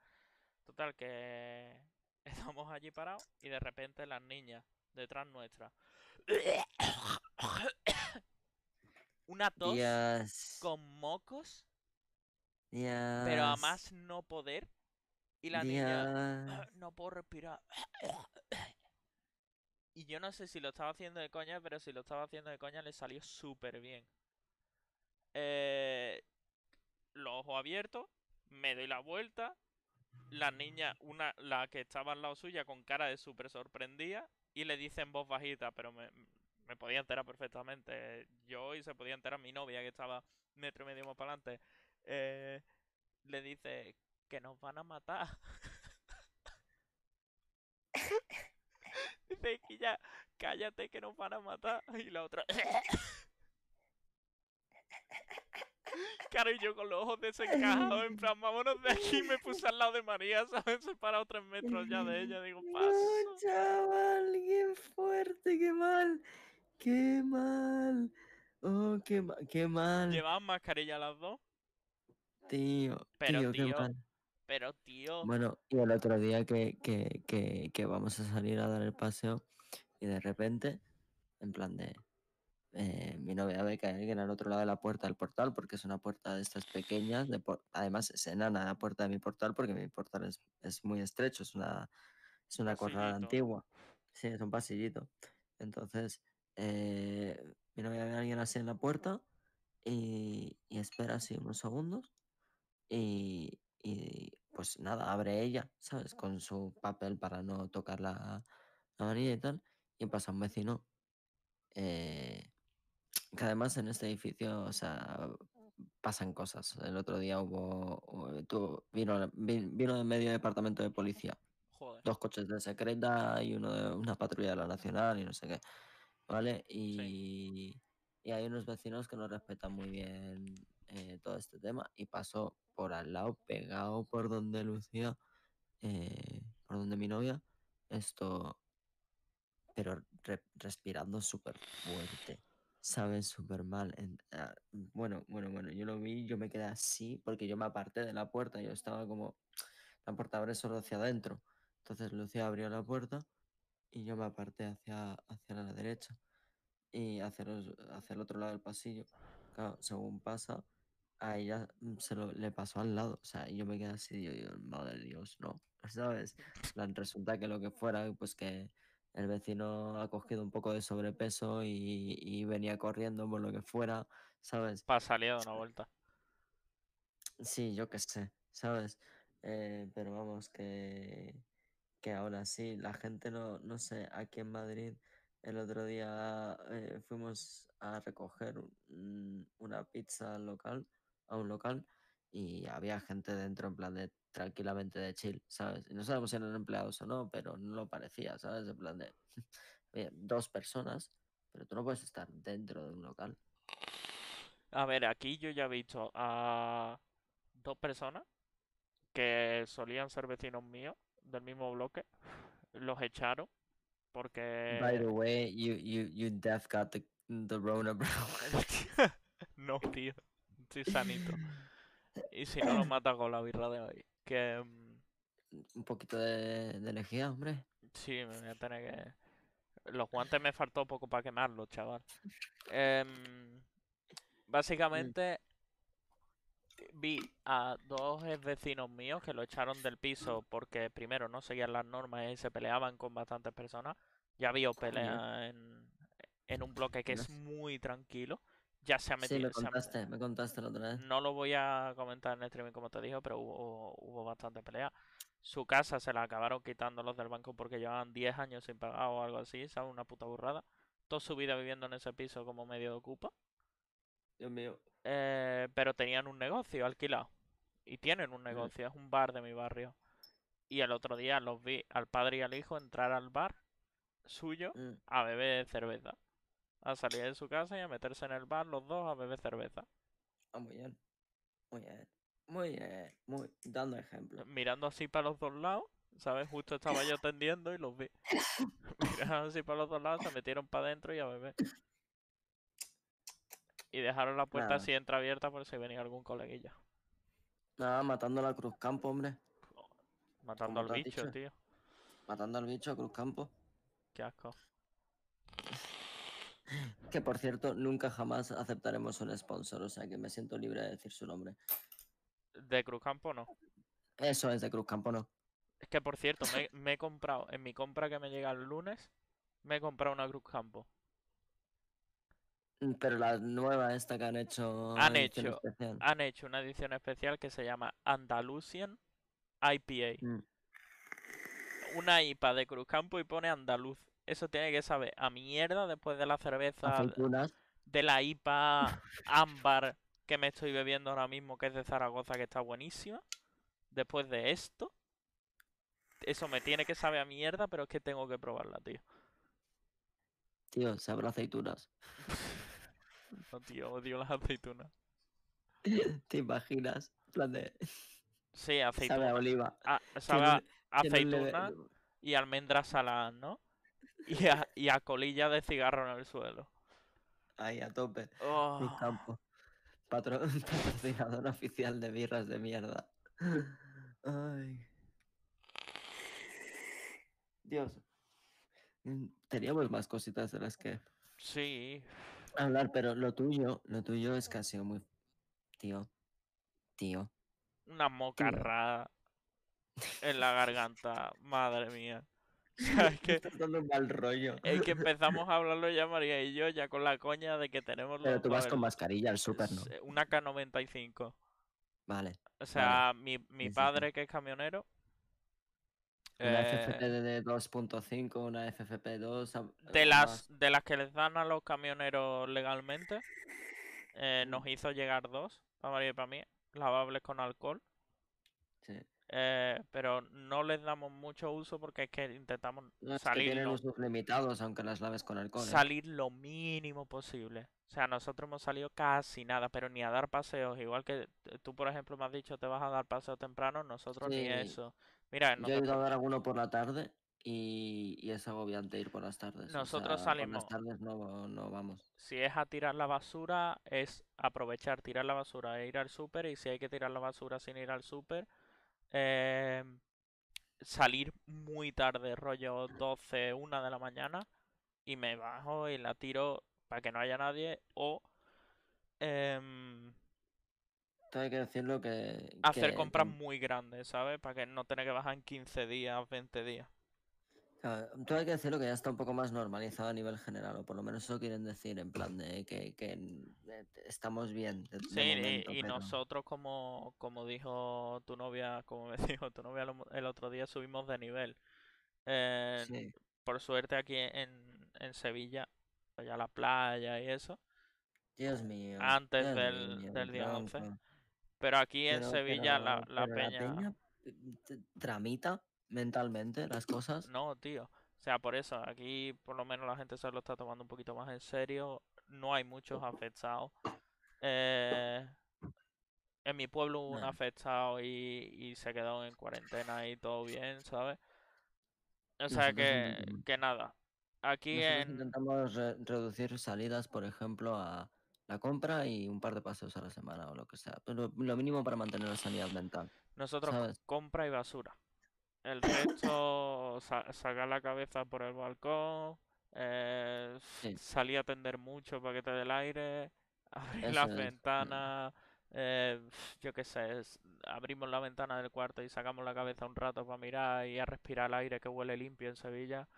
Total, que (laughs) estamos allí parados y de repente las niñas detrás nuestra. (coughs) Una tos Dios. con mocos, Dios. pero a más no poder. Y la niña, (coughs) no puedo respirar. Y yo no sé si lo estaba haciendo de coña, pero si lo estaba haciendo de coña le salió súper bien. Eh, los ojos abiertos, me doy la vuelta. La niña, una, la que estaba al lado suya, con cara de súper sorprendida, y le dice en voz bajita, pero me, me podía enterar perfectamente. Yo y se podía enterar mi novia, que estaba metro y medio más para adelante. eh, le dice que nos van a matar. (laughs) Dice que ya, cállate que nos van a matar. (laughs) Y la otra. (laughs) Claro, y yo con los ojos desencajados, en plan, vámonos de aquí, me puse al lado de María, ¿sabes? Separado tres metros ya de ella, digo, paso. No, chaval, qué fuerte, qué mal. Qué mal. Oh, qué, ma- qué mal. Llevaban mascarilla las dos, Tío, pero tío, qué mal. Pero tío, Bueno, y el otro día que, que, que, que vamos a salir a dar el paseo y de repente, en plan de, eh, mi novia ve que hay alguien al otro lado de la puerta del portal, porque es una puerta de estas pequeñas, de por- además es enana la puerta de mi portal, porque mi portal es, es muy estrecho, es una, es una Pasillito. antigua, sí, es un pasillito. Entonces, eh, mi novia ve a alguien así en la puerta y, y espera así unos segundos y, y, pues nada, abre ella, ¿sabes? Con su papel para no tocar la, la varilla y tal. Y pasa un vecino. eh, que además en este edificio, o sea, pasan cosas. El otro día hubo. vino, vi- vino de medio departamento de policía. joder. Dos coches de secreta y uno de una patrulla de la nacional y no sé qué. ¿Vale? Y, y hay unos vecinos que no respetan muy bien eh, todo este tema. Y pasó por al lado, pegado por donde Lucía, eh, por donde mi novia, esto, pero re- respirando súper fuerte. ¿Sabes? Súper mal. ah, bueno, bueno, bueno, yo lo vi, yo me quedé así porque yo me aparté de la puerta, yo estaba como, la puerta abre solo hacia adentro. Entonces Lucía abrió la puerta y yo me aparté hacia, hacia la derecha. y hacia, los- hacia el otro lado del pasillo. Según pasa, a ella mm, se lo, le pasó al lado. O sea, y yo me quedé así, y yo, digo, madre de Dios, no. (laughs) ¿Sabes? Resulta que lo que fuera, pues que el vecino ha cogido un poco de sobrepeso y, y venía corriendo por lo que fuera, ¿sabes? Para salir a una (laughs) vuelta. Sí, yo qué sé, ¿sabes? Eh, pero vamos, que, que aún así la gente no, no sé, aquí en Madrid el otro día eh, fuimos a recoger un- una pizza al local, a un local, y había gente dentro en plan de tranquilamente de chill, ¿sabes? Y no sabemos si eran empleados o no, pero no lo parecía, ¿sabes? En plan de, (laughs) dos personas, pero tú no puedes estar dentro de un local. A ver, aquí yo ya he visto a dos personas que solían ser vecinos míos del mismo bloque. Los echaron porque... By the way, you, you, you def got the, the Rona, bro. (laughs) no, tío. Estoy sanito. Y si no lo mata con la birra de hoy. Que... mm, Un poquito de, de energía, hombre. Sí, me voy a tener que... Los guantes me faltó poco para quemarlos, chaval. Em, básicamente vi a dos ex vecinos míos que lo echaron del piso porque primero no seguían las normas y se peleaban con bastantes personas. Ya había pelea en, en un bloque que es muy tranquilo. Ya se ha Sí, metido... me se ha- contaste, me contaste la otra vez. no lo voy a comentar en el streaming como te digo, pero hubo, hubo bastante pelea. Su casa se la acabaron quitando los del banco porque llevaban 10 años sin pagar o algo así, ¿sabes? Una puta burrada. Toda su vida viviendo en ese piso como medio de ocupa. Dios mío. Eh, pero tenían un negocio alquilado. Y tienen un negocio, es un bar de mi barrio. Y el otro día los vi al padre y al hijo entrar al bar suyo Mm. a beber cerveza. A salir de su casa y a meterse en el bar los dos a beber cerveza. Ah, muy bien. Muy bien. Muy bien. Muy... Dando ejemplo. mirando así para los dos lados, ¿sabes? Justo estaba yo (laughs) atendiendo y los vi. (laughs) Miraron así para los dos lados, se metieron para adentro y a beber. Y dejaron la puerta Nada. así entreabierta por si venía algún coleguilla. Nada, matando a la Cruz Campo, hombre. Matando Como al bicho, dicho. tío. Matando al bicho a Cruz Campo. Qué asco. Que por cierto, nunca jamás aceptaremos un sponsor, o sea que me siento libre de decir su nombre. De Cruzcampo no. Eso es de Cruz Campo, no. Es que por cierto, me, me he comprado, en mi compra que me llega el lunes, me he comprado una Cruzcampo. Mm, Pero la nueva esta que han hecho. Han hecho, especial. han hecho una edición especial que se llama Andalusian IPA. Mm. Una IPA de Cruzcampo y pone andaluz. Eso tiene que saber a mierda después de la cerveza, Aceitunas. de la IPA (laughs) ámbar que me estoy bebiendo ahora mismo, que es de Zaragoza, que está buenísima. Después de esto, eso me tiene que saber a mierda, pero es que tengo que probarla, tío. Tío, sabrá aceitunas. (laughs) No, tío, odio las aceitunas. (laughs) ¿Te imaginas? Plan de. Sí, Sabe a aceituna. oliva. Ah, sabe a no le- y almendras saladas, ¿no? (laughs) Y a, y a colilla de cigarro en el suelo. Ahí a tope. Oh, Campo. Patro- (laughs) patrocinador oficial de birras de mierda. Ay. Dios. Mm, Teníamos más cositas de las que sí. hablar, pero lo tuyo, lo tuyo es que ha sido muy. Tío. Tío. Una mocarra en la (laughs) garganta. Madre mía. (laughs) Dando un mal rollo. Es que (laughs) empezamos a hablarlo ya María y yo, ya con la coña de que tenemos Pero los tú vas con mascarilla al súper, ¿no? una K95. Vale. O sea, mi, mi padre que es camionero. Una eh, FFP de 2.5, una FFP2. a- de a las de las que les dan a los camioneros legalmente, eh, nos hizo llegar dos, para María y para mí, lavables con alcohol. Sí. Eh, pero no les damos mucho uso porque es que intentamos No, es que salir tienen lo, usos limitados, aunque las laves con alcohol. ¿eh? salir lo mínimo posible. O sea, nosotros hemos salido casi nada, pero ni a dar paseos. Igual que tú, por ejemplo, me has dicho te vas a dar paseo temprano, nosotros ni Sí. eso. Mira, Yo he ido a nosotros, dar alguno por la tarde y, y es agobiante ir por las tardes. o Nosotros sea, salimos- Por las tardes no, no vamos. si es a tirar la basura, es aprovechar, tirar la basura e ir al súper. Y si hay que tirar la basura sin ir al súper, eh, salir muy tarde, rollo 12, 1 de la mañana, y me bajo y la tiro para que no haya nadie, o em, Todo hay que decirlo que. hacer que- compras muy grandes, ¿sabes? Para que no tener que bajar en 15 días, 20 días. Claro, todo hay que decirlo que ya está un poco más normalizado a nivel general, o por lo menos eso quieren decir, en plan de que, que eh, estamos bien. de- Sí, y- momento, y, pero- nosotros como, como dijo tu novia, como me (laughs) dijo tu novia el otro día, subimos de nivel. Eh, Sí. Por suerte aquí en, en Sevilla, allá la playa y eso, Dios mío. antes Dios del, mío, del día 11. tronco. Pero aquí en Pero- Sevilla la, pero- la peña... eh, t- tramita mentalmente las cosas. No, tío. O sea, por eso, aquí por lo menos la gente se lo está tomando un poquito más en serio. No hay muchos afectados. Eh, en mi pueblo hubo un afectado y, y se quedó en cuarentena y todo bien, ¿sabes? O sea que, que nada. Aquí Nosotros en... intentamos re- reducir salidas, por ejemplo, a la compra y un par de paseos a la semana o lo que sea. Pero lo mínimo para mantener la sanidad mental. Nosotros ¿sabes? compra y basura. El resto, sa- sacar la cabeza por el balcón, eh, Sí. salir a tender mucho para que te dé el aire, (laughs) abrir Eso las es, sí. ventanas, eh, (sighs) yo qué sé, es- abrimos la ventana del cuarto y sacamos la cabeza un rato para mirar y a respirar el aire que huele limpio en Sevilla.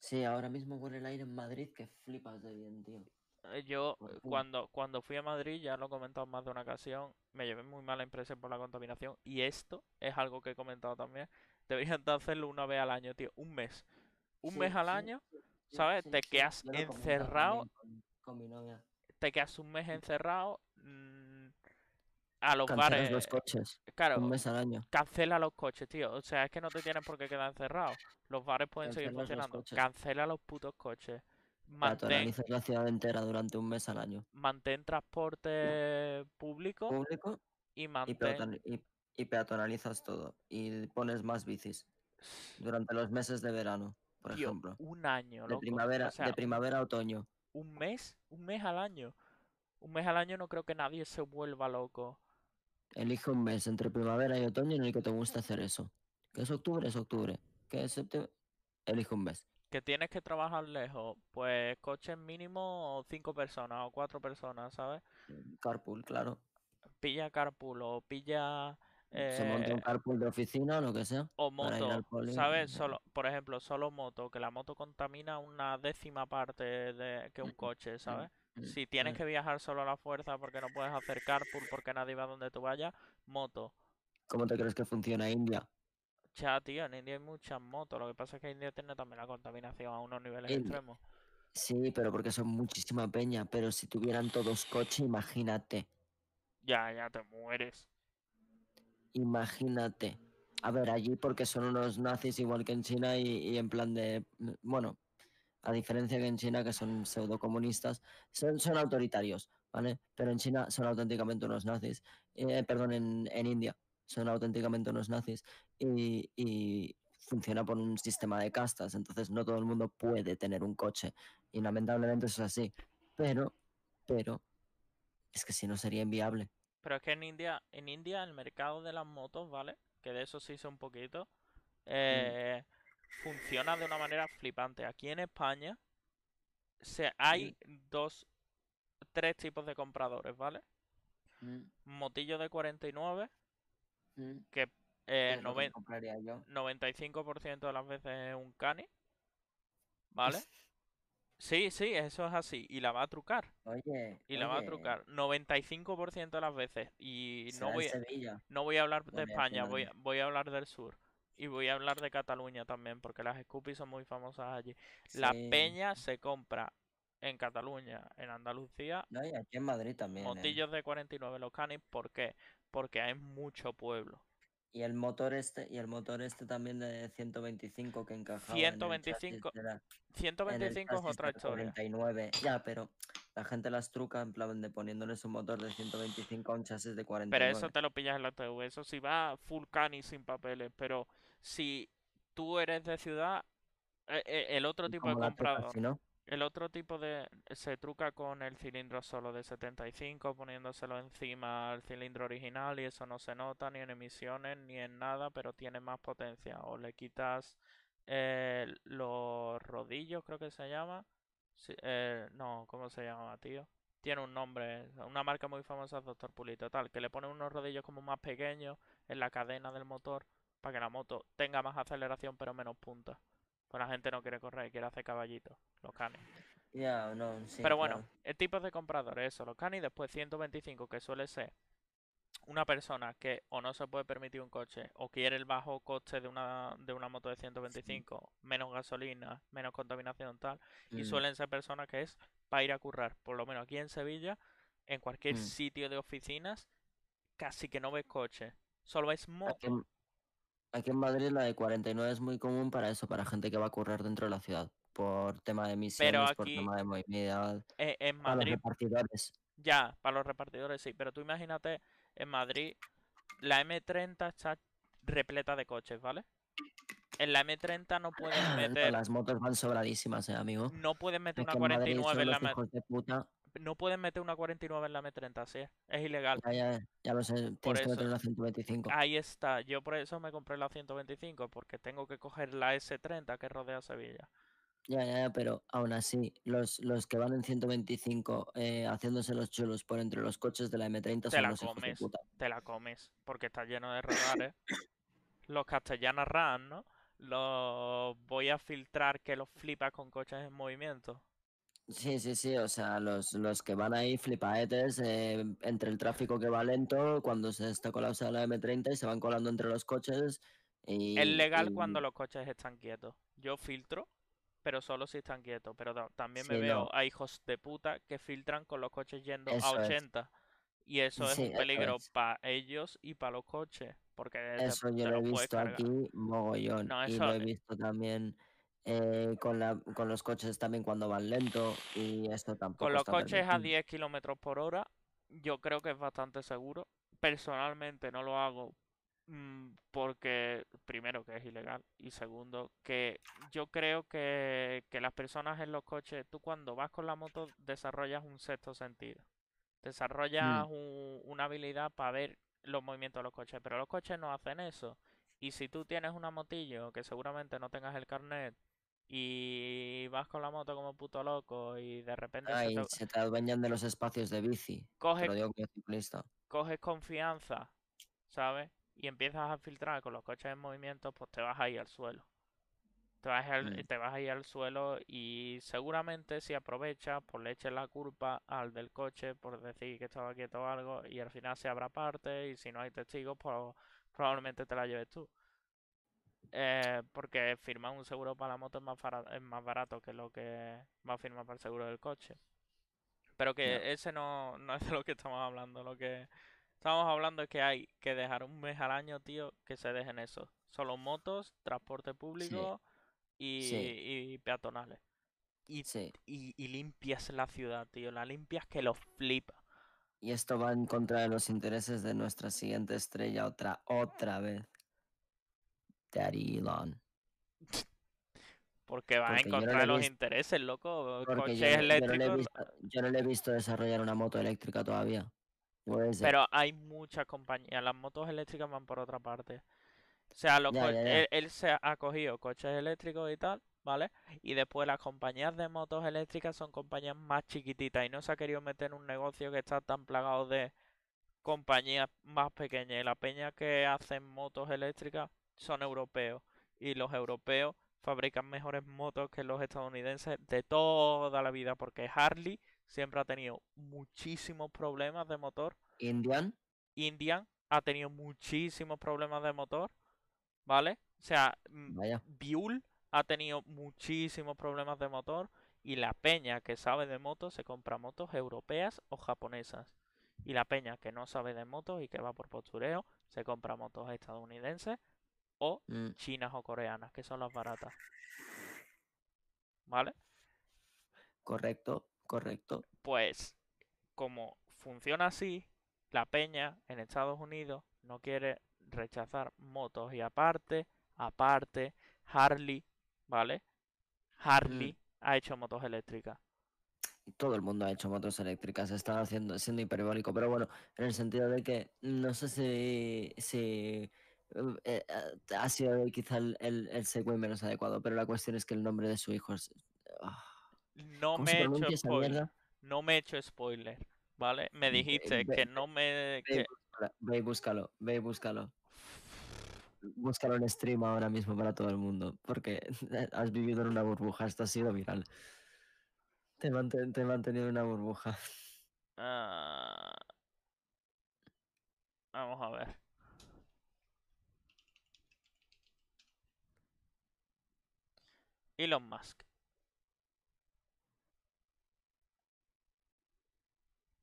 Sí, ahora mismo huele el aire en Madrid que flipas de bien, tío. Eh, Yo cuando, cuando fui a Madrid, ya lo he comentado en más de una ocasión, me llevé muy mala impresión por la contaminación y esto es algo que he comentado también. Deberían de hacerlo una vez al año, tío, un mes. Un Sí, mes al sí, año, sí, ¿sabes? Te quedas encerrado, Con, con mi novia. te quedas un mes encerrado mm, a los Cancelas bares. los coches. Claro, Un mes al año. cancela los coches, tío. O sea, es que no te tienes por qué quedar encerrado. Los bares pueden seguir Cancelas funcionando. Cancela los putos coches. Mantén, la ciudad entera durante un mes al año. mantén transporte público Público y mantén y- y peatonalizas todo. Y pones más bicis durante los meses de verano, por Tío, ejemplo. un año, De loco. primavera, O sea, de primavera a otoño. un mes, un mes al año. Un mes al año no creo que nadie se vuelva loco. Elige un mes entre primavera y otoño en el que te gusta hacer eso. Que es octubre, es octubre. Que es septiembre, elige un mes. Que tienes que trabajar lejos, pues coches mínimo cinco personas o cuatro personas, ¿sabes? Carpool, claro. Pilla carpool o pilla Se monta un eh, carpool de oficina o lo que sea. o moto, ¿sabes? Solo, por ejemplo, solo moto, que la moto contamina una décima parte de que un coche, ¿sabes? Si tienes que viajar solo a la fuerza porque no puedes hacer carpool porque nadie va donde tú vayas, moto. ¿Cómo te crees que funciona India? Ya, tío, en India hay muchas motos. Lo que pasa es que India tiene también la contaminación a unos niveles India. extremos. Sí, pero porque son muchísima peña. Pero si tuvieran todos coche, imagínate. Ya, ya te mueres. Imagínate. A ver, allí porque son unos nazis igual que en China y, y en plan de... Bueno, a diferencia que en China, que son pseudocomunistas, son, son autoritarios, ¿vale? Pero en China son auténticamente unos nazis. Eh, perdón, en, en India son auténticamente unos nazis y, y funciona por un sistema de castas, entonces no todo el mundo puede tener un coche y lamentablemente eso es así. Pero, pero, es que si no sería inviable. Pero es que en India, en India el mercado de las motos, ¿vale? Que de eso sí sé un poquito. eh, funciona de una manera flipante. Aquí en España se, hay dos, tres tipos de compradores, ¿vale? Mm, Motillo de 49, mm. que ¿Qué eh, es lo que noven- compraría yo? 95% de las veces es un cani, ¿vale? (laughs) Sí, sí, eso es así. Y la va a trucar. Oye, Y la va a trucar 95% de las veces. Y no voy, a- Sevilla. no voy a hablar de España, voy, voy a hablar del sur. Y voy a hablar de Cataluña también, porque las Scoopy son muy famosas allí. La peña se compra en Cataluña, en Andalucía, No, y aquí en Madrid también. ¿eh? motillos de 49 los canis. ¿Por qué? Porque hay mucho pueblo. Y el motor este, y el motor este también de 125 que encajaba en el chasis 125 de la- en el 125 es otra historia. 49. Ya, pero la gente las truca en plan de poniéndoles un motor de 125 a un chasis de 49. Pero eso te lo pillas en la TV. Eso sí va full cani sin papeles. Pero si tú eres de ciudad, eh, eh, el otro ¿Y tipo de comprador. si no? El otro tipo de se truca con el cilindro solo de 75, poniéndoselo encima al cilindro original y eso no se nota ni en emisiones ni en nada, pero tiene más potencia. O le quitas eh, los rodillos, creo que se llama, eh, no, ¿cómo se llama, tío? Tiene un nombre, una marca muy famosa es Doctor Pulito, tal, que le pone unos rodillos como más pequeños en la cadena del motor para que la moto tenga más aceleración pero menos punta. Pues la gente no quiere correr, quiere hacer caballitos, los canis. Ya, no, sí. Pero bueno, claro. el tipo de compradores, eso, los canis, después 125, que suele ser una persona que o no se puede permitir un coche o quiere el bajo coste de una, de una moto de 125, menos gasolina, menos contaminación, tal. Y Mm. suelen ser personas que es para ir a currar, por lo menos aquí en Sevilla, en cualquier Mm. sitio de oficinas, casi que no ves coche, solo ves moto. Aquí en Madrid la de 49 es muy común para eso, para gente que va a correr dentro de la ciudad, por tema de emisiones, por tema de movilidad. E, en Madrid. Para los repartidores. Ya, para los repartidores sí, pero tú imagínate, en Madrid la M30 está repleta de coches, ¿vale? En la M30 no pueden (clears throat) meter. Las motos van sobradísimas, eh, amigo. No pueden meter una 49 en la M30 no puedes meter una 49 en la M30, sí, es ilegal. Ya, ya, ya lo sé, Por tienes que meter eso. Ah, una 125. Ahí está, yo por eso me compré la 125, porque tengo que coger la S30 que rodea Sevilla. Ya, ya, ya, pero aún así, los, los que van en 125 eh, haciéndose los chulos por entre los coches de la M30 Te son la los de comes, puta. te la comes, porque está lleno de radares. Los castellanos RAN, ¿no? Los voy a filtrar que los flipas con coches en movimiento. Sí, sí, sí, o sea, los, los que van ahí flipaetes eh, entre el tráfico que va lento, cuando se está colapsada la M30 y se van colando entre los coches y... Es legal y- cuando los coches están quietos. Yo filtro, pero solo si están quietos. Pero ta- también me Sí, veo no. a hijos de puta que filtran con los coches yendo a Eso es. 80. Y eso es Sí, un peligro para ellos y para los coches. Porque Eso yo lo he visto aquí mogollón No, y eso- lo he visto también eh, con, la, con los coches también cuando van lento y esto tampoco Con los está coches a permitido. 10 kilómetros por hora, yo creo que es bastante seguro. Personalmente no lo hago mm, porque, primero, que es ilegal y segundo, que yo creo que, que las personas en los coches, tú cuando vas con la moto desarrollas un sexto sentido. Desarrollas un- una habilidad para ver los movimientos de los coches, pero los coches no hacen eso. Y si tú tienes una motillo que seguramente no tengas el carnet y vas con la moto como puto loco y de repente se Ay, te- se te adueñan de los espacios de bici. Coge- Te lo digo como ciclista. coges confianza, ¿sabes? Y empiezas a filtrar con los coches en movimiento, pues te vas ahí al suelo. Te vas, al, Mm. te vas ahí al suelo y seguramente si aprovechas, pues le eches la culpa al del coche por decir que estaba quieto o algo y al final se abra parte y si no hay testigos, pues probablemente te la lleves tú. Eh, porque firmar un seguro para la moto es más, bara- es más barato que lo que va a firmar para el seguro del coche. Pero que ese no, no es de lo que estamos hablando. Lo que estamos hablando es que hay que dejar un mes al año, tío, que se dejen eso. Solo motos, transporte público y, Sí. y peatonales. Y, Sí. y, y limpias la ciudad, tío. La limpias que lo flipa. Y esto va en contra de los intereses de nuestra siguiente estrella otra, otra vez. Daddy Elon. Porque va Porque en yo no los intereses intereses, loco. Porque Coches yo, no- yo no le he eléctricos. visto, yo no le he visto desarrollar una moto eléctrica todavía. Pero hay muchas compañías. Las motos eléctricas van por otra parte. O sea, los Ya, co- ya, ya. Él, él se ha cogido coches eléctricos y tal, ¿vale? Y después las compañías de motos eléctricas son compañías más chiquititas y no se ha querido meter en un negocio que está tan plagado de compañías más pequeñas. Y la peña que hacen motos eléctricas son europeos. Y los europeos fabrican mejores motos que los estadounidenses de toda la vida. Porque Harley siempre ha tenido muchísimos problemas de motor. Indian. Indian ha tenido muchísimos problemas de motor, ¿vale? O sea, mm, Vaya. Buell ha tenido muchísimos problemas de motor y la peña que sabe de motos se compra motos europeas o japonesas. Y la peña que no sabe de motos y que va por postureo se compra motos estadounidenses o Mm, chinas o coreanas, que son las baratas. ¿Vale? correcto, correcto. Pues como funciona así, la peña en Estados Unidos no quiere rechazar motos y aparte, aparte, Harley, ¿vale? Harley ha hecho motos eléctricas. Todo el mundo ha hecho motos eléctricas, está haciendo, siendo hiperbólico, pero bueno, en el sentido de que no sé si, si eh, eh, ha sido quizá el, el, el segue menos adecuado, pero la cuestión es que el nombre de su hijo es... ah, no ¿Cómo me he hecho spoiler. No me he hecho spoiler, ¿vale? Me dijiste ve- que no me... Ve y que- búscala, ve y búscalo, ve y búscalo. (laughs) Búscalo en stream ahora mismo para todo el mundo, porque (laughs) has vivido en una burbuja, esto ha sido viral. Te he manten- te he mantenido en una burbuja. Ah, Vamos a ver. Elon Musk.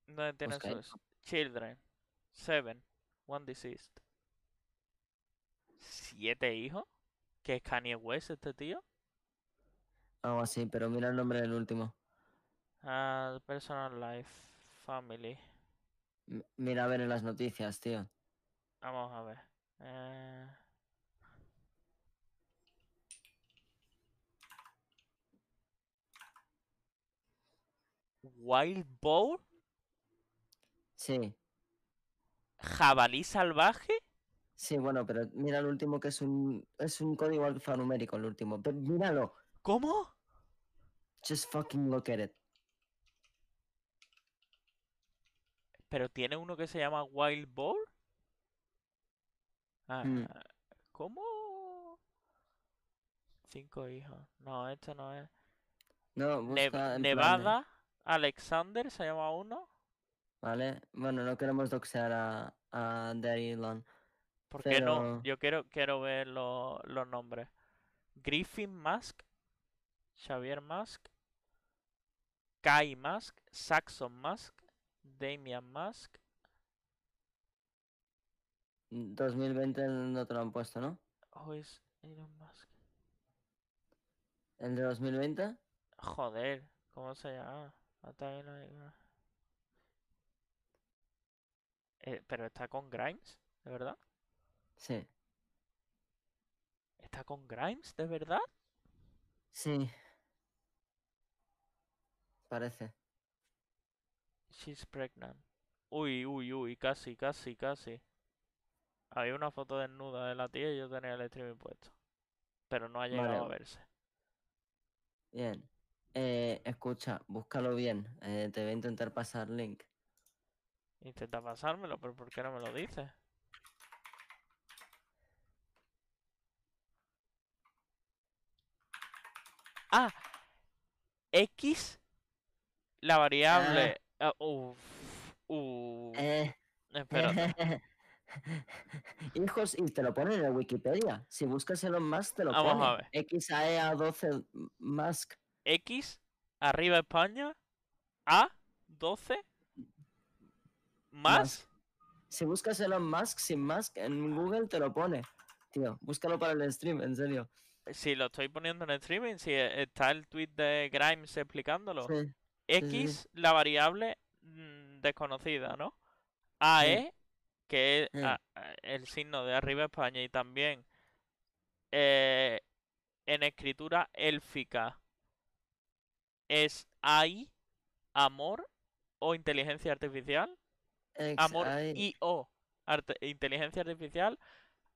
¿Dónde tiene Busca ahí. sus children? Seven. One deceased. ¿Siete hijos? ¿Qué es Kanye West este tío? Algo así, pero mira el nombre del último. Ah, personal life. Family. M- Mira a ver en las noticias, tío. Vamos a ver. Eh, Wild Boar, Sí, jabalí salvaje. sí, bueno, pero mira el último que es un es un código alfanumérico el último. Pero míralo. ¿Cómo? Just fucking look at it. Pero tiene uno que se llama Wild Boar. Ah, Mm. ¿Cómo? Cinco hijos. No, este no es. No, busca Nevada, Alexander se llama uno. Vale, bueno, no queremos doxear a, a Daddy Elon. ¿Por qué no? Yo quiero, quiero ver lo- los nombres. Griffin Musk, Xavier Musk, Kai Musk, Saxon Musk, Damian Musk. 2020 no te lo han puesto, ¿no? Who is Elon Musk? ¿El de 2020? Joder, ¿cómo se llama? Eh, pero está con Grimes, ¿de verdad? Sí, ¿Está con Grimes, de verdad? sí. Parece. She's pregnant. Uy, uy, uy, casi, casi, casi. Había una foto desnuda de la tía y yo tenía el streaming puesto. Pero no ha llegado a verse. Bien. Eh, escucha, búscalo bien. eh, te voy a intentar pasar link. Intenta pasármelo, pero ¿por qué no me lo dices? Ah, X, la variable. ah, Eh, espérate. (laughs) Hijos, y te lo ponen en Wikipedia. Si buscas Elon Musk, te lo Vamos pone. a ver. XAEA12 Musk. X, arriba España, A, 12, más. Si buscas Elon Musk sin Musk en Google, te lo pone. Tío, búscalo para el stream, en serio. Si lo estoy poniendo en streaming, si e- está el tweet de Grimes explicándolo. Sí, sí, sí. X, la variable mm, desconocida, ¿no? AE, que es a- el signo de arriba España y también eh, en escritura élfica es AI, amor o inteligencia artificial. Amor XAE. y o arte- inteligencia artificial.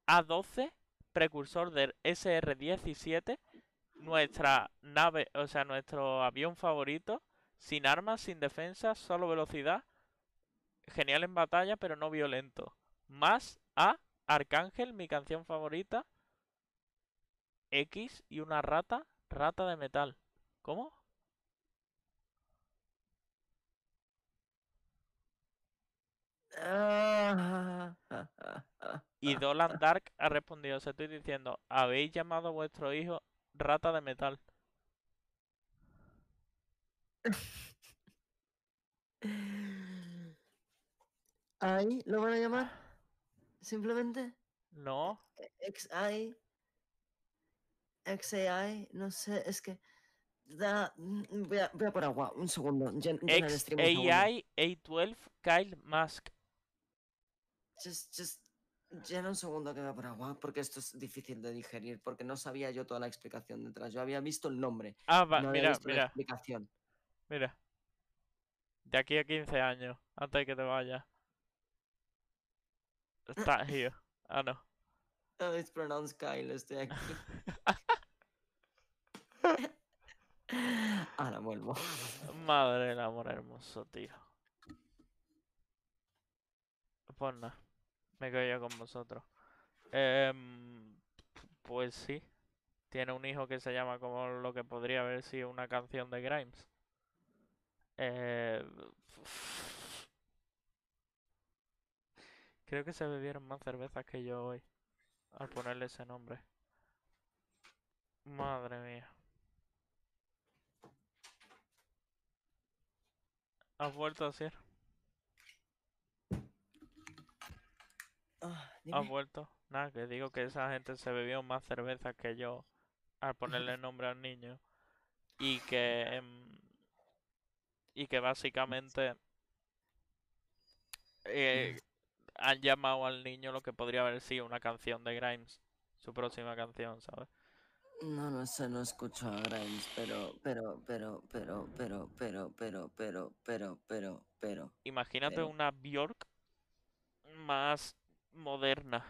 A12, precursor del SR-17, nuestra nave, o sea, nuestro avión favorito, sin armas, sin defensa, solo velocidad, genial en batalla, pero no violento. Más A, Arcángel, mi canción favorita, X y una rata, rata de metal. ¿Cómo? Y Dolan Dark ha respondido, os estoy diciendo, habéis llamado a vuestro hijo rata de metal. ¿Ahí lo van a llamar? Simplemente. No, XI. XAI. No sé, es que. Da, voy, a, voy a por agua, un segundo. XAI A12 Kyle Musk. Just, just, llena un segundo que a por agua, porque esto es difícil de digerir, porque no sabía yo toda la explicación detrás. Yo había visto el nombre, Ah, va, no mira, visto la mira, explicación. mira. De aquí a 15 años, antes de que te vayas. Está (laughs) here. Ah, no. Oh, it's pronounced Kyle, estoy aquí. (laughs) Ahora vuelvo. Madre del amor hermoso, tío. Pues nada, me quedo yo con vosotros. Em, pues sí, tiene un hijo que se llama como lo que podría haber sido una canción de Grimes. Eh, creo que se bebieron más cervezas que yo hoy al ponerle ese nombre. Madre mía. ¿Has vuelto a hacer? Ah, ¿Has vuelto? Nada, que digo que esa gente se bebió más cerveza que yo al ponerle nombre al niño. Y que. em, y que básicamente. eh, han llamado al niño lo que podría haber sido una canción de Grimes. Su próxima canción, ¿sabes? No, no sé, no escucho a Grimes, pero, pero, pero, pero, pero, pero, pero, pero, pero, pero, pero. Imagínate pero. una Bjork más moderna.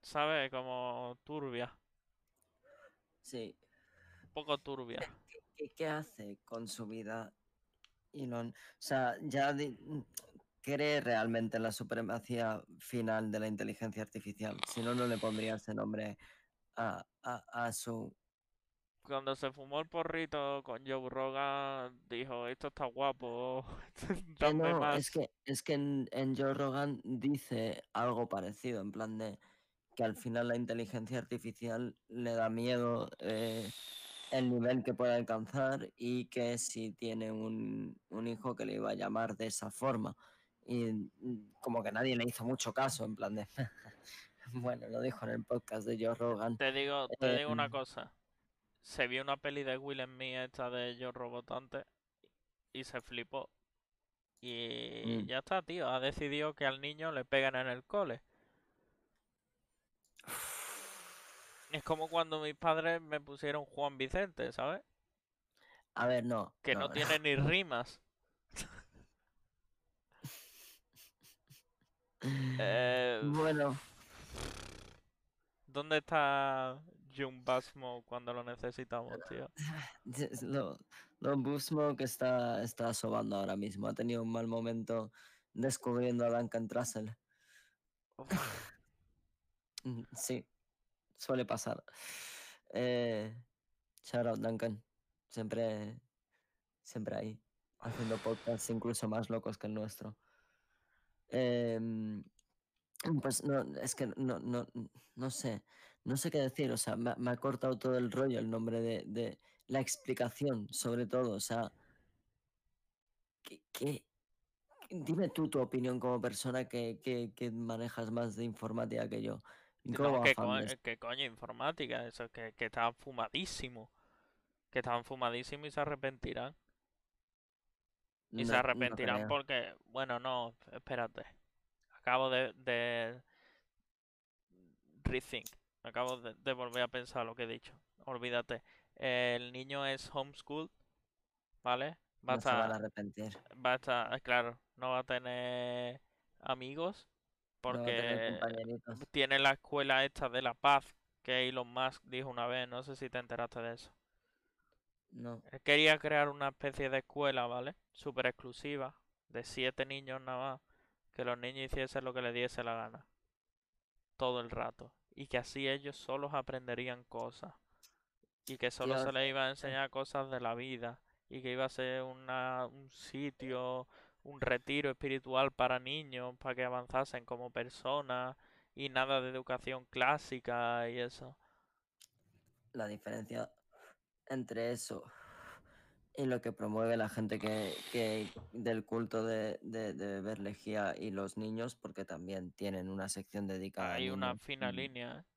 ¿Sabes? Como turbia. Sí. Un poco turbia. ¿Qué, qué hace con su vida Elon? O sea, ya cree realmente en la supremacía final de la inteligencia artificial. Si no, no le pondría ese nombre a, a, a su... Cuando se fumó el porrito con Joe Rogan, dijo, esto está guapo, (laughs) dame no, más. es que, es que en, en Joe Rogan dice algo parecido, en plan de que al final la inteligencia artificial le da miedo eh, el nivel que puede alcanzar y que si tiene un, un hijo que le iba a llamar de esa forma. Y mm, como que nadie le hizo mucho caso, en plan de... (laughs) bueno, lo dijo en el podcast de Joe Rogan. Te digo, te digo una Em, cosa. Se vio una peli de Will Me esta de Yo Robotante y se flipó. Y Mm. ya está, tío. Ha decidido que al niño le pegan en el cole. Es como cuando mis padres me pusieron Juan Vicente, ¿sabes? A ver, no. Que no tiene ni rimas. (laughs) Eh, Bueno, ¿Dónde está Jun Basmo cuando lo necesitamos, tío? (laughs) Lo, lo Busmo que está, está sobando ahora mismo. Ha tenido un mal momento descubriendo a Duncan Trussell. (laughs) Mm, Sí, suele pasar. Eh, shout out Duncan. Siempre, siempre ahí, haciendo podcasts incluso más locos que el nuestro. Em, pues no, es que no, no, no sé, no sé qué decir, o sea, me, ha- me ha cortado todo el rollo el nombre de, de la explicación, sobre todo, o sea, ¿qué, qué- dime tú tu opinión como persona que, que, que manejas más de informática que yo. No, co- que coño, informática, eso, que, que estaban fumadísimos. Que estaban fumadísimos y se arrepentirán. Y se No- arrepentirán porque, bueno, no, espérate. Acabo de, de rethink. Acabo de, de volver a pensar lo que he dicho. Olvídate. El niño es homeschool, ¿vale? Va a No se van a arrepentir. va a estar, claro, no va a tener amigos a porque tiene la escuela esta de la paz que Elon Musk dijo una vez, no sé si te enteraste de eso. No. Él quería crear una especie de escuela, ¿vale? Súper exclusiva, de siete niños nada más, que los niños hiciesen lo que les diese la gana. Todo el rato. Y que así ellos solos aprenderían cosas. Y que solo se les iba a eh. enseñar cosas de la vida. Y que iba a ser una, un sitio, un retiro espiritual para niños, para que avanzasen como personas. Y nada de educación clásica y eso. La diferencia entre eso y lo que promueve la gente que, que del culto de, de, de beber lejía y los niños, porque también tienen una sección dedicada a Hay una fina línea, ¿eh?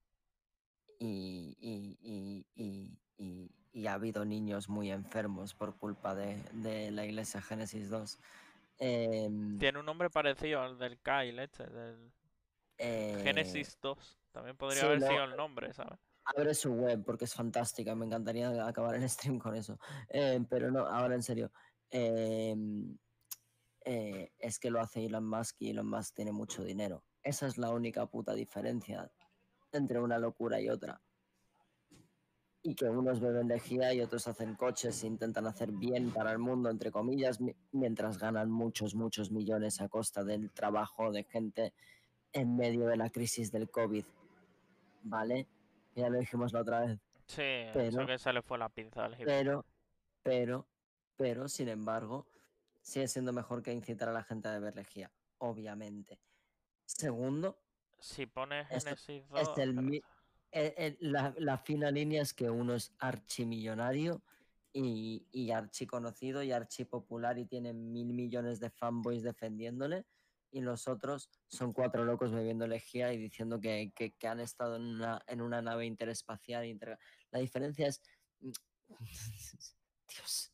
y, y, y, y, ha habido niños muy enfermos por culpa de, de la iglesia Génesis 2. Em, Tiene un nombre parecido al del Kyle, este, del eh, Genesis 2. También podría sí, haber no, sido el nombre, ¿sabes? Abre su web porque es fantástica, me encantaría acabar el stream con eso. Eh, pero no, ahora en serio. em, eh, es que lo hace Elon Musk y Elon Musk tiene mucho dinero. Esa es la única puta diferencia entre una locura y otra. y que unos beben lejía y otros hacen coches e intentan hacer bien para el mundo, entre comillas, mi- mientras ganan muchos, muchos millones a costa del trabajo de gente en medio de la crisis del COVID. ¿Vale? Ya lo dijimos la otra vez. Sí, eso Pero- que se le fue la pinza al. Pero, pero, pero, sin embargo, sigue siendo mejor que incitar a la gente a beber lejía, obviamente. Segundo, Si pones esto Genesis es 2, el pero- mi- eh, eh, la, la fina línea es que uno es archimillonario y, y archiconocido y archipopular y tiene mil millones de fanboys defendiéndole y los otros son cuatro locos bebiendo lejía y diciendo que, que- que han estado en una, en una nave interespacial. inter- La diferencia es... (laughs) Dios.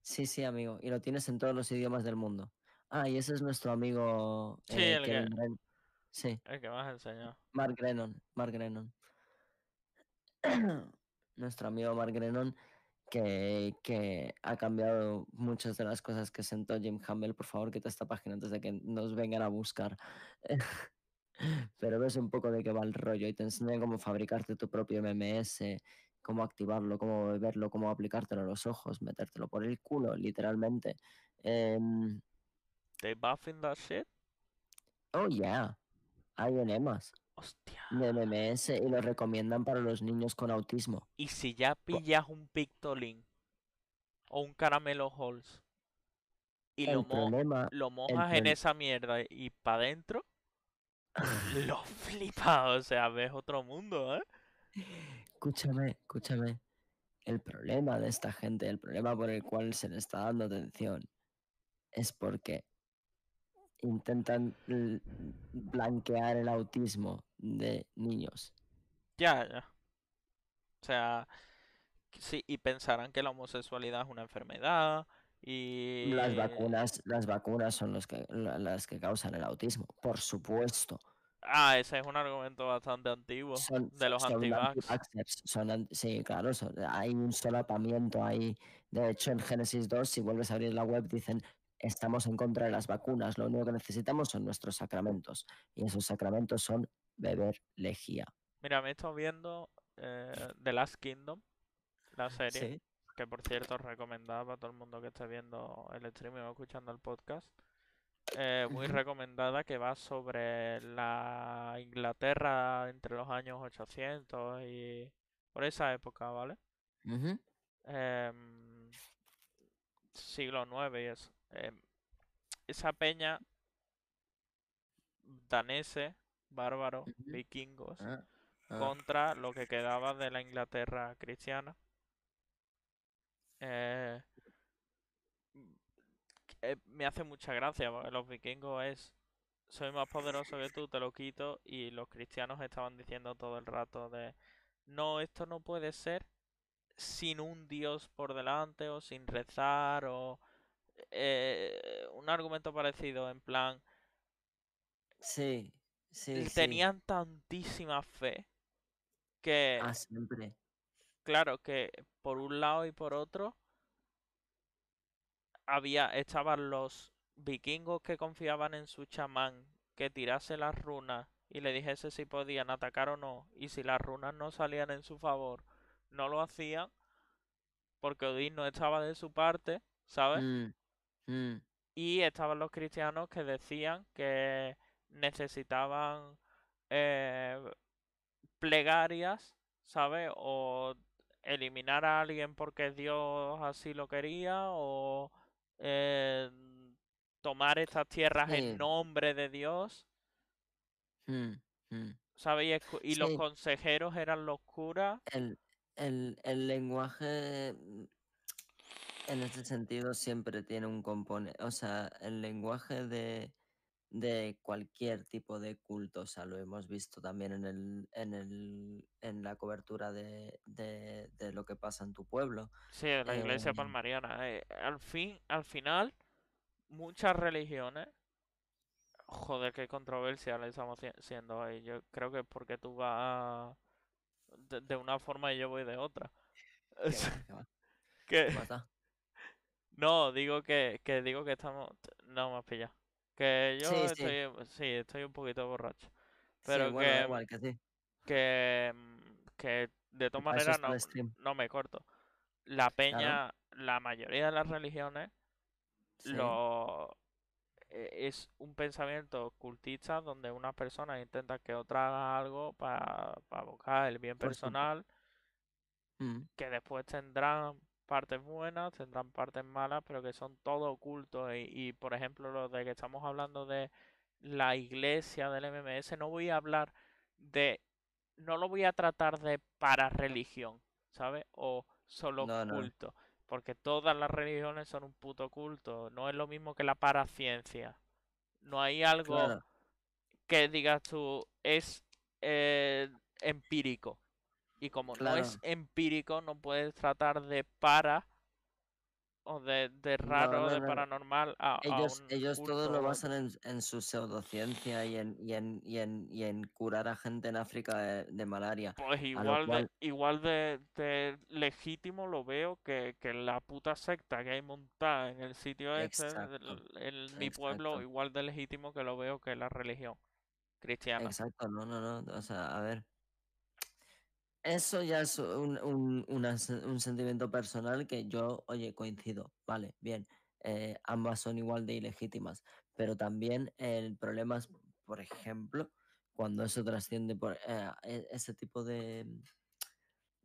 Sí, sí, amigo. Y lo tienes en todos los idiomas del mundo. Ah, y ese es nuestro amigo Sí, eh, el que- Sí. el que me has enseñado. Mark Grennon, Mark Grennon. (clears throat) Nuestro amigo Mark Grennon, que, que ha cambiado muchas de las cosas que sentó Jim Campbell. Por favor, quita esta página antes de que nos vengan a buscar. (laughs) Pero ves un poco de qué va el rollo y te enseñan cómo fabricarte tu propio MMS, cómo activarlo, cómo beberlo, cómo aplicártelo a los ojos, metértelo por el culo, literalmente. ¿They buffing that shit? oh, yeah. Hay enemas Hostia. de MMS y lo recomiendan para los niños con autismo. Y si ya pillas un Pictolin o un Caramelo Halls y El lo, problema- lo mojas en esa mierda y para adentro, (laughs) lo flipas. O sea, ves otro mundo, ¿eh? Escúchame, escúchame. El problema de esta gente, el problema por el cual se le está dando atención, es porque intentan blanquear el autismo de niños. Ya, ya. O sea, sí, y pensarán que la homosexualidad es una enfermedad y... Las vacunas, las vacunas son los que, la- las que causan el autismo, por supuesto. Ah, ese es un argumento bastante antiguo Son, de los son son sí, claro, son- hay un solapamiento ahí. De hecho, en Génesis 2, si vuelves a abrir la web, dicen, estamos en contra de las vacunas, lo único que necesitamos son nuestros sacramentos. Y esos sacramentos son beber lejía. Mira, me he estado viendo eh, The Last Kingdom, la serie, Sí. que por cierto recomendada para todo el mundo que esté viendo el streaming o escuchando el podcast. Eh, muy recomendada que va sobre la Inglaterra entre los años 800 y por esa época, ¿vale? Em, siglo IX y eso. Em, esa peña danese, bárbaro, vikingos, Ah, ah. contra lo que quedaba de la Inglaterra cristiana. Eh, eh, me hace mucha gracia porque los vikingos es soy más poderoso que tú, te lo quito y los cristianos estaban diciendo todo el rato de no, esto no puede ser sin un dios por delante o sin rezar o eh, un argumento parecido en plan Sí, sí, sí. tenían tantísima fe que Ah, siempre. claro que por un lado y por otro había estaban los vikingos que confiaban en su chamán que tirase las runas y le dijese si podían atacar o no y si las runas no salían en su favor no lo hacían porque Odín no estaba de su parte, ¿sabes? Mm, mm. Y estaban los cristianos que decían que necesitaban eh, plegarias, ¿sabes? O eliminar a alguien porque Dios así lo quería, o eh, tomar estas tierras en nombre de Dios, Mm, mm. ¿sabes? Y, los consejeros eran los curas. El, el, el lenguaje en este sentido siempre tiene un componente, o sea, el lenguaje de, de cualquier tipo de culto, o sea, lo hemos visto también en el, en el, en la cobertura de, de, de lo que pasa en tu pueblo. Sí, de la iglesia Eh, palmariana. eh, al fin, al final, muchas religiones. Joder, qué controversial estamos sie- siendo hoy. Yo creo que es porque tú vas de, de una forma y yo voy de otra. (laughs) ¿Qué. No, digo que, que digo que estamos. No me has pillado. Que yo Sí, estoy, sí, estoy un poquito borracho. Sí, Pero bueno, que, igual que sí. que, mm, que de todas maneras no, no me corto. La peña, la mayoría de las religiones, lo e- es un pensamiento cultista donde una persona intenta que otra haga algo para, para buscar el bien Por personal, Mm, que después tendrán partes buenas, tendrán partes malas, pero que son todo ocultos. Y, y, por ejemplo, lo de que estamos hablando de la iglesia del MMS, no voy a hablar de, no lo voy a tratar de para religión, ¿sabes? O solo No, no. culto, porque todas las religiones son un puto culto, no es lo mismo que la paraciencia. No hay algo Claro. que digas tú es eh, empírico. Y como no es empírico, no puedes tratar de para o de, de raro, no, de no. paranormal a, a Ellos, un ellos todo culto lo basan en, en su pseudociencia y en, y, en, y, en, y en curar a gente en África de, de malaria. Pues A igual de, igual de, legítimo lo veo que, que la puta secta que hay montada en el sitio este, exacto, en mi pueblo, igual de legítimo que lo veo que la religión cristiana. exacto, no, no, no. O sea, a ver. Eso ya es un, un, una un sentimiento personal que yo, oye, coincido. Vale, bien. eh, ambas son igual de ilegítimas. Pero también el problema es, por ejemplo, cuando eso trasciende por eh, e- ese tipo de,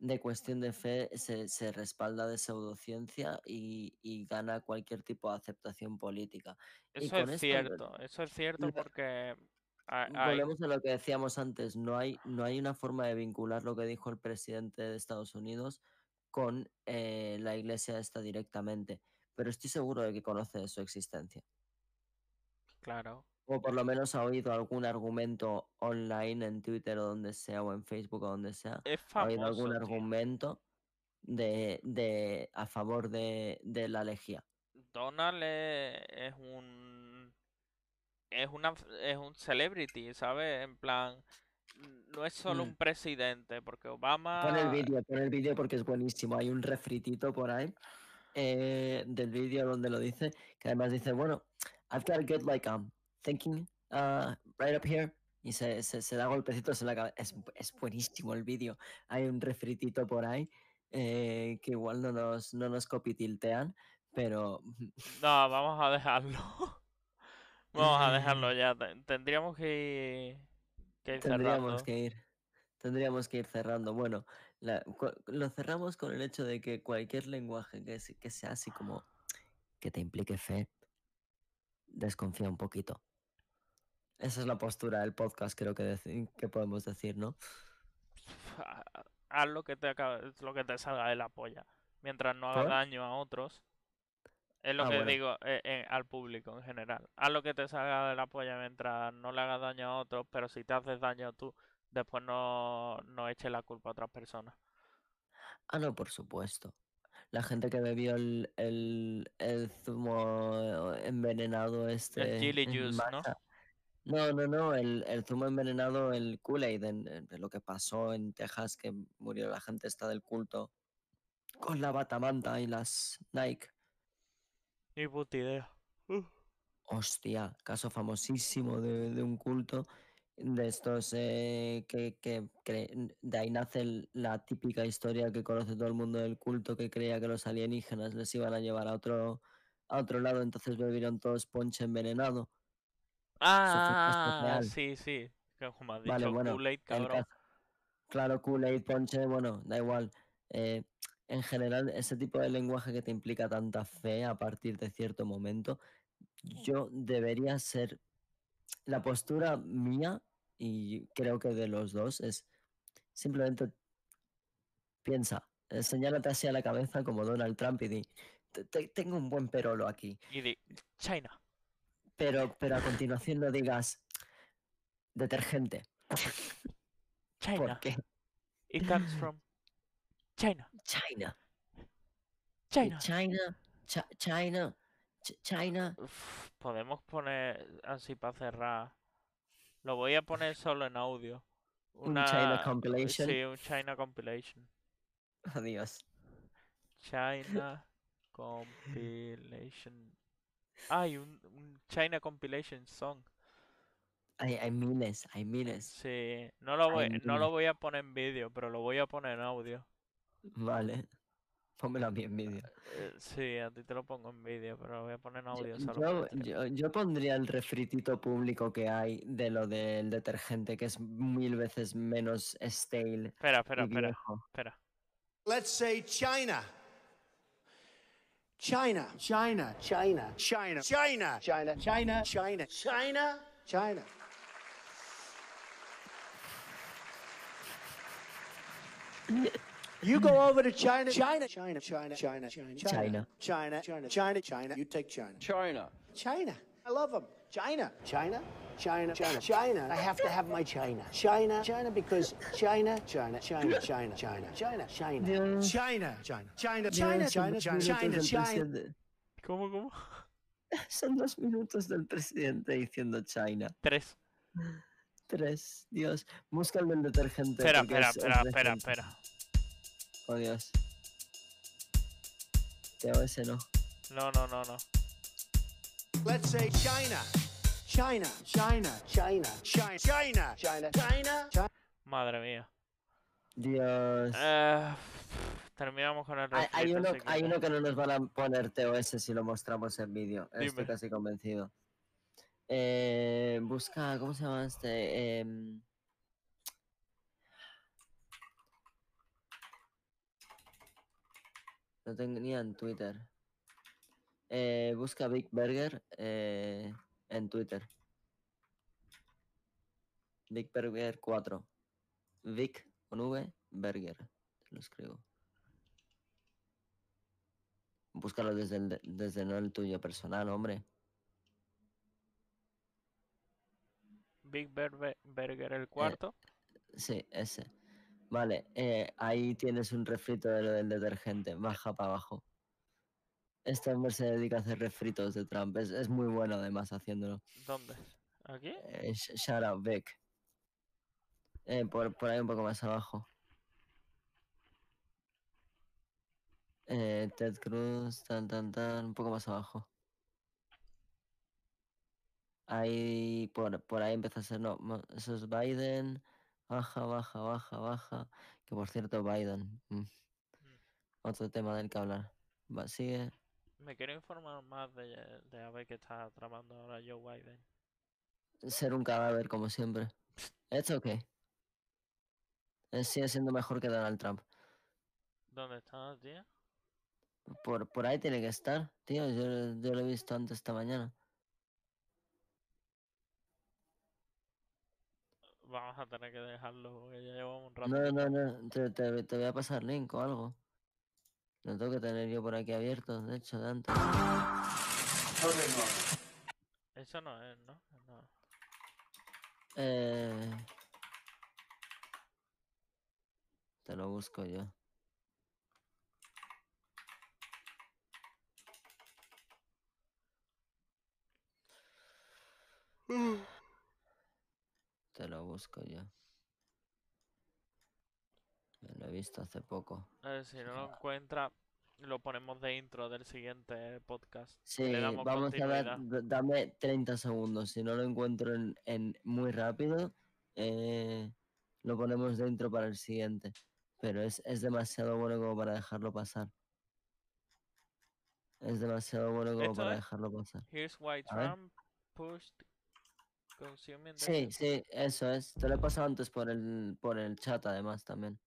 de cuestión de fe se, se respalda de pseudociencia y, y gana cualquier tipo de aceptación política. Y Eso con es esto cierto, eso es cierto porque volvemos a lo que decíamos antes, no hay, no hay una forma de vincular lo que dijo el presidente de Estados Unidos con eh, la iglesia esta directamente, pero estoy seguro de que conoce de su existencia. claro. O por lo menos ha oído algún argumento online en Twitter o donde sea, o en Facebook o donde sea, Es ha oído algún famoso, tío. argumento de, de a favor de, de la lejía. Donald es un es una es un celebrity, ¿sabes? En plan, no es solo Mm. un presidente, porque Pon el Obama vídeo, pon el vídeo porque es buenísimo. Hay un refritito por ahí eh, del vídeo donde lo dice, que además dice, bueno, I've got a good like um thinking uh, right up here. Y se, se, se da golpecitos en la cabeza. Es, es buenísimo el vídeo. Hay un refritito por ahí eh, que igual no nos, no nos copitiltean, pero No, vamos a dejarlo. Vamos a (laughs) dejarlo ya. te- Tendríamos que ir, que ir tendríamos cerrando. que ir. Tendríamos que ir cerrando. Bueno, la- lo cerramos con el hecho de que cualquier lenguaje que, que sea así como que te implique fe, desconfía un poquito. Esa es la postura del podcast, creo que, que podemos decir, ¿no? Ha- Haz lo que te lo que te salga de la polla. Mientras no haga ¿Por? daño a otros. Es lo Ah, que bueno. digo eh, eh, al público en general. Haz lo que te salga de la polla mientras no le hagas daño a otros, pero si te haces daño tú, después no, no eches la culpa a otras personas. Ah, no, por supuesto. La gente que bebió el, el, el zumo envenenado este chili en juice, ¿no? No, no, no, el, el zumo envenenado, el Kool-Aid, de lo que pasó en Texas, que murió la gente esta del culto con la batamanta y las Nike. Ni puta idea. Hostia, caso famosísimo de, de un culto de estos eh, que, que de ahí nace la típica historia que conoce todo el mundo del culto que creía que los alienígenas les iban a llevar a otro a otro lado, entonces bebieron todos ponche envenenado. Ah, sí, sí. Que como has Vale, bueno, cabrón. caso- claro, Kool-Aid, ponche, bueno, da igual. Eh, en general, ese tipo de lenguaje que te implica tanta fe a partir de cierto momento, yo debería ser la postura mía y creo que de los dos es simplemente piensa, eh, señálate así a la cabeza como Donald Trump y di, "Te- te- tengo un buen perolo aquí, Y di, China. pero, pero a continuación no digas detergente. (laughs) China. ¿Por qué? It comes from China. China. China. China, Chi- China, Ch- China. Uf, podemos poner así para cerrar. Lo voy a poner solo en audio. Un China Una- compilation. Sí, un China compilation. Adiós. China (laughs) compilation. Hay un, un China compilation song. Hay, hay miles, hay miles. Sí, no lo voy, no lo voy a poner en vídeo, pero lo voy a poner en audio. Vale. Pónmelo a mí en vídeo. Eh, sí, a ti te lo pongo en vídeo, pero lo voy a poner en audio. solo Yo, para ti. yo, yo pondría el refritito público que hay de lo del detergente, que es mil veces menos stale. Espera, espera, espera, espera. Let's say China. China. China. China. China. China. China. China. China. China. China. You go over to China. China. China. China. China. China. China. China. China. China. China. You take China. China. China. I love them. China. China. China. China. China. I have to have my China. China. China because China. China. China. China. China. China. China. China. China. China. China. China. China. China. ¿Cómo, cómo? Son dos minutos del presidente diciendo China. Tres. Tres. Dios. Busca el detergente. Espera, espera, es- es espera, espera, espera. Oh Dios. Te ese no. No, no, no, no. Let's say China. China, China, China, China, China, China, China. China. Madre mía. Dios. Eh, terminamos con el hay, uno, que no nos van a poner TOS si lo mostramos en vídeo. Estoy casi convencido. Eh, busca, ¿cómo se llama este? Em, Lo tenía en Twitter. Eh, busca Big Burger eh, en Twitter. Big Burger 4. Vic con V, Burger. Te lo escribo. Búscalo desde el, de- desde no el tuyo personal, hombre. Big Berbe- Burger el cuarto. Sí, ese. Vale, eh, ahí tienes un refrito de lo del detergente. Baja para abajo. Este hombre se dedica a hacer refritos de Trump. Es, es muy bueno además haciéndolo. ¿Dónde? ¿Aquí? Eh, sh- shout out, Vic. Eh, por, por ahí un poco más abajo. Eh, Ted Cruz, tan, tan, tan, un poco más abajo. Ahí, por, por ahí empieza a ser, no, eso es Biden. Baja, baja, baja, baja. Que por cierto, Biden. mm, Otro tema del que hablar. Va, sigue. Me quiero informar más de, de a ver qué está tramando ahora Joe Biden. Ser un cadáver como siempre. It's okay. Eh, Sigue siendo mejor que Donald Trump. ¿Dónde está, tío? Por, por ahí tiene que estar, tío. Yo, yo lo he visto antes esta mañana. Vamos a tener que dejarlo porque ya llevamos un rato. No, no, no. Te, te, te voy a pasar link o algo. Lo tengo que tener yo por aquí abierto, de hecho, de antes. Eso no es, ¿no? No. Eh... Te lo busco yo. Te lo busco yo. Me Lo he visto hace poco. A ver, si no lo encuentra, lo ponemos de intro del siguiente podcast. Sí, vamos a dar, dame 30 segundos. Si no lo encuentro en, en muy rápido, eh, lo ponemos dentro para el siguiente. Pero es, es demasiado bueno como para dejarlo pasar. Es demasiado bueno como Esto para es dejarlo pasar. Here's why. Trump pushed Sí, sí, eso es. Te lo he pasado antes por el, por el chat además también.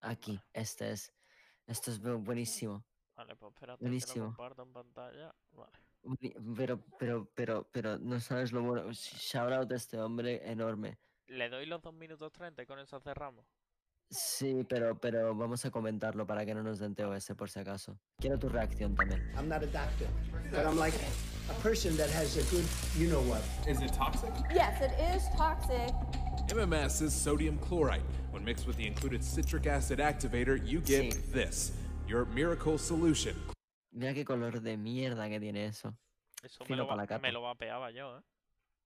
Aquí, este es. Esto es bu- buenísimo. Vale, pues espérate que lo Buenísimo. comparto en pantalla. Vale. Pero, pero, pero, pero, no sabes lo bueno. Shout out a este hombre enorme. Le doy los 2 minutos 30 y con eso cerramos. Sí, pero, pero vamos a comentarlo para que no nos den TOS por si acaso. Quiero tu reacción también. I'm not a doctor, but I'm like a person that has a good, you know what. Is it toxic? Yes, it is toxic. MMS is sodium chloride. When mixed with the included citric acid activator, you get Sí. this your miracle solution. Mira qué color de mierda que tiene eso. Eso me Fino lo, va- palacato. me lo vapeaba yo, ¿eh?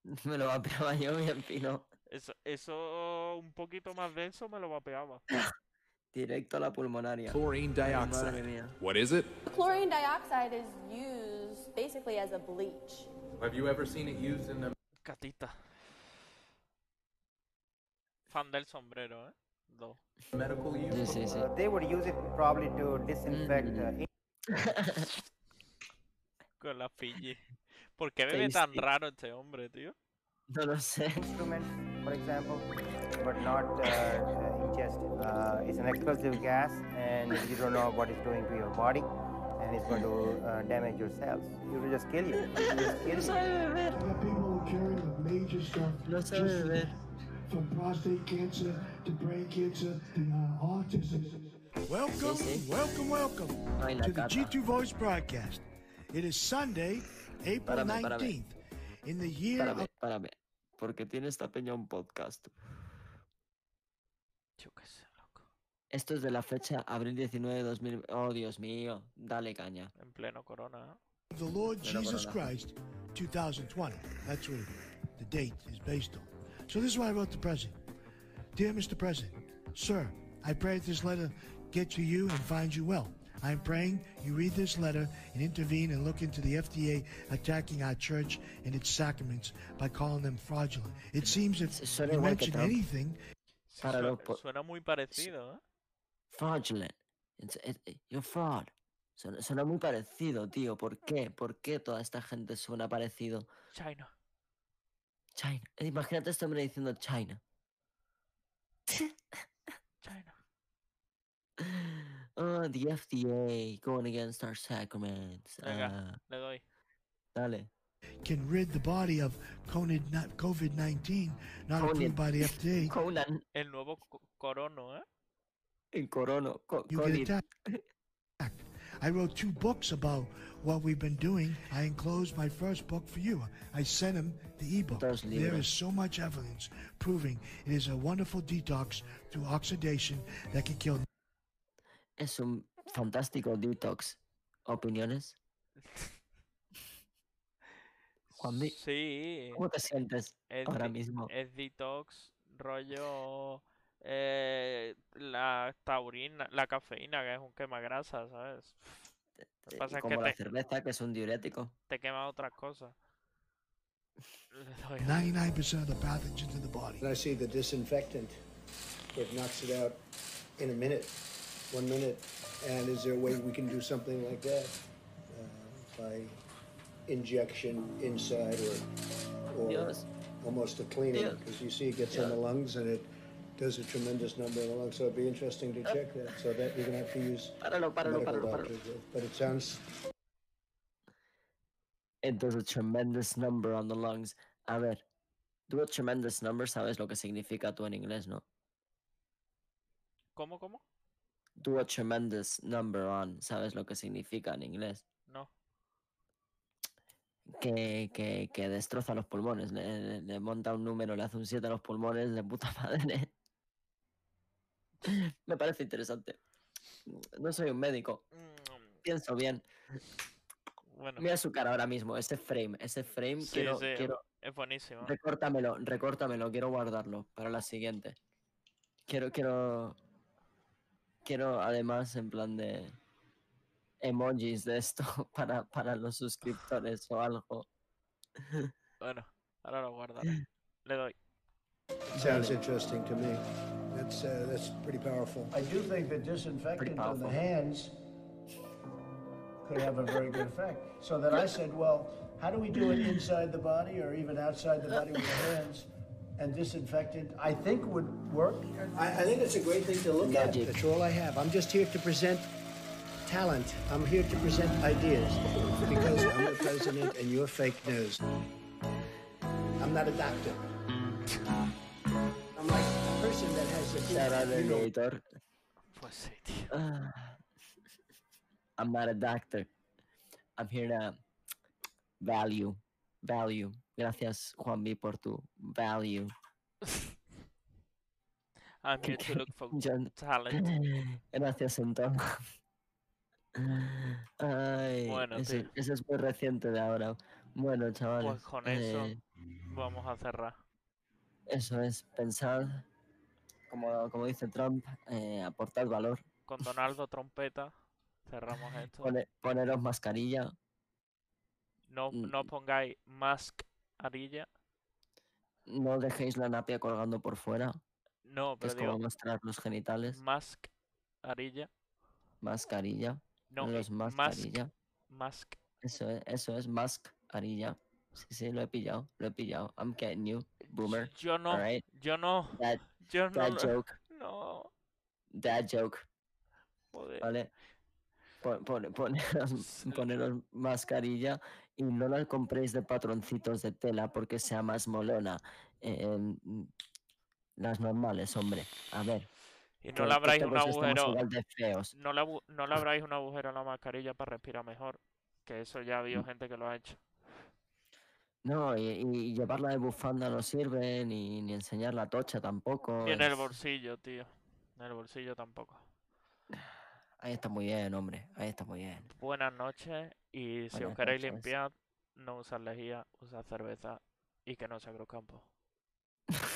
(laughs) Me lo vapeaba yo bien fino. Eso, eso un poquito más denso me lo vapeaba. (laughs) Directo a la pulmonaria. Chlorine dioxide. What is it? Chlorine dioxide is used basically as a bleach. Have you ever seen it used in the Catita. fan del sombrero, ¿eh? Dos. medical use. Sí, sí, sí. Uh, they would use it probably to disinfect Mm. uh, (laughs) Con la Fiji. ¿Por qué bebe tan raro este hombre, tío? No lo sé. instruments, for example, but not uh, uh, ingested. Uh, it's an explosive gas, and you don't know what it's doing to your body, and it's going to uh, damage your cells. It will just kill you. It will just kill (laughs) No sabe beber. People carrying the major stuff. No sabe beber. From prostate cancer to brain cancer to uh, autism. Welcome, welcome, welcome Ay, la to the. G2 Voice broadcast. It is Sunday, April Párame, párame. 19th, in the year Párame, of párame. Porque tiene esta peña un podcast. Yo qué sé, loco. Esto es de la fecha abril 19 de 2000. Oh, Dios mío. Dale caña. En pleno corona, ¿eh? the Lord Jesus corona. Christ, 2020. That's what the date is based on. So this is what I wrote the President. Dear Mr. President, Sir, I pray that this letter get to you and find you well. I'm praying you read this letter and intervene and look into the FDA attacking our church and its sacraments by calling them fraudulent. It seems if suena you igual que mention anything, Para Suena, suena muy parecido, ¿eh? Fraudulent. It's- it- it- You're fraud. Suena, suena muy parecido, tío. ¿Por qué? ¿Por qué toda esta gente suena parecido? China. China. Imagínate este hombre diciendo China. China. (laughs) Oh, the FDA going against our sacraments. Venga, Ah, le doy. dale. can rid the body of COVID 19, not Conan. approved by the FDA. (laughs) Conan. El nuevo corono, ¿eh? En corono. Co you Colin. get attacked. I wrote two books about what we've been doing. I enclosed my first book for you. I sent him the ebook. Dos There so much evidence proving it is a wonderful detox through oxidation that can kill Es un fantástico detox. ¿Opiniones? (laughs) Juanmi, Sí. ¿cómo te sientes Es, ahora mismo? es detox, rollo. Eh, la taurina, la cafeína, que es un quemagrasa, ¿sabes? Lo que Eh, pasa es que Como la te, cerveza, que es un diurético. te quema otras cosas. Le doy. 99% of the pathogens in the body. I see the disinfectant. It knocks it out in a minute, one minute. And is there a way we can do something like that uh, by injection inside or, or Dios. almost a cleaning? Dios. Because you see it gets in the lungs and it does a tremendous number in the lungs. So it'd be interesting to check that. So that you're going to have to use Páralo, páralo, medical páralo, páralo. doctors. But it sounds It does a tremendous number on the lungs. A ver, do a tremendous number, sabes lo que significa tú en inglés, ¿no? ¿Cómo, cómo? Do a tremendous number on, sabes lo que significa en inglés. No. Que, que, que destroza los pulmones, le, le- le monta un número, le hace un 7 a los pulmones de puta (laughs) madre. Me parece interesante. No soy un médico. Mm, Pienso bien. Bueno, Mira su cara ahora mismo, ese frame, ese frame, sí, quiero, sí, quiero, es buenísimo. recórtamelo, recórtamelo, quiero guardarlo para la siguiente. Quiero, quiero, quiero además en plan de emojis de esto (laughs) para, para los suscriptores o algo. Bueno, ahora lo guardaré. Le doy. sounds interesting to me. That's uh, that's pretty powerful. I do think that disinfectant on the hands could have a very good effect. So that I said, well, how do we do it inside the body or even outside the body with the hands? And disinfectant, I think would work. I, I think it's a great thing to look at. That's all I have. I'm just here to present talent. I'm here to present ideas because I'm the president and you're fake news. I'm not a doctor. I'm like a person that has a Shout out you al editor. Pues sí, tío. Ah. I'm not a doctor. I'm here to value, value. Gracias, Juanvi, por tu value. (laughs) I'm here to look for John- talent. Gracias, Anton. (laughs) Ay, Bueno, ese, es muy reciente de ahora. Bueno, chavales. Pues con eso eh, vamos a cerrar. eso es, pensad, como, como dice Trump, eh, aportad valor. Con Donaldo Trompeta cerramos esto. Pone- poneros mascarilla. No, Mm. no pongáis mask arilla No dejéis la napia colgando por fuera. No, pero es como digo, mostrar los genitales. mascarilla. Mascarilla. No, los mascarilla. Mask. Eso es, eso es mascarilla. Sí, sí, lo he pillado, lo he pillado. I'm getting you, boomer. Yo no, Alright. yo no, Dad, yo no. dad lo- joke, (laughs) No, dad joke. joder. ¿Vale? Pon- pon- Poneros, (laughs) poneros mascarilla y no la compréis de patroncitos de tela porque sea más molona. Eh, mm, las normales, hombre. A ver. Y no le que abráis un agujero. No le, no le abráis un agujero a la mascarilla para respirar mejor. Que eso ya ha habido Mm. gente que lo ha hecho. No, y, y llevarla de bufanda no sirve, ni, ni enseñar la tocha tampoco. Ni en el es- bolsillo, tío. En el bolsillo tampoco. Ahí está muy bien, hombre. Ahí está muy bien. Buenas noches y si os Buenas queréis noches. limpiar, no usad lejía, usad cerveza y que no sea Cruzcampo. (laughs)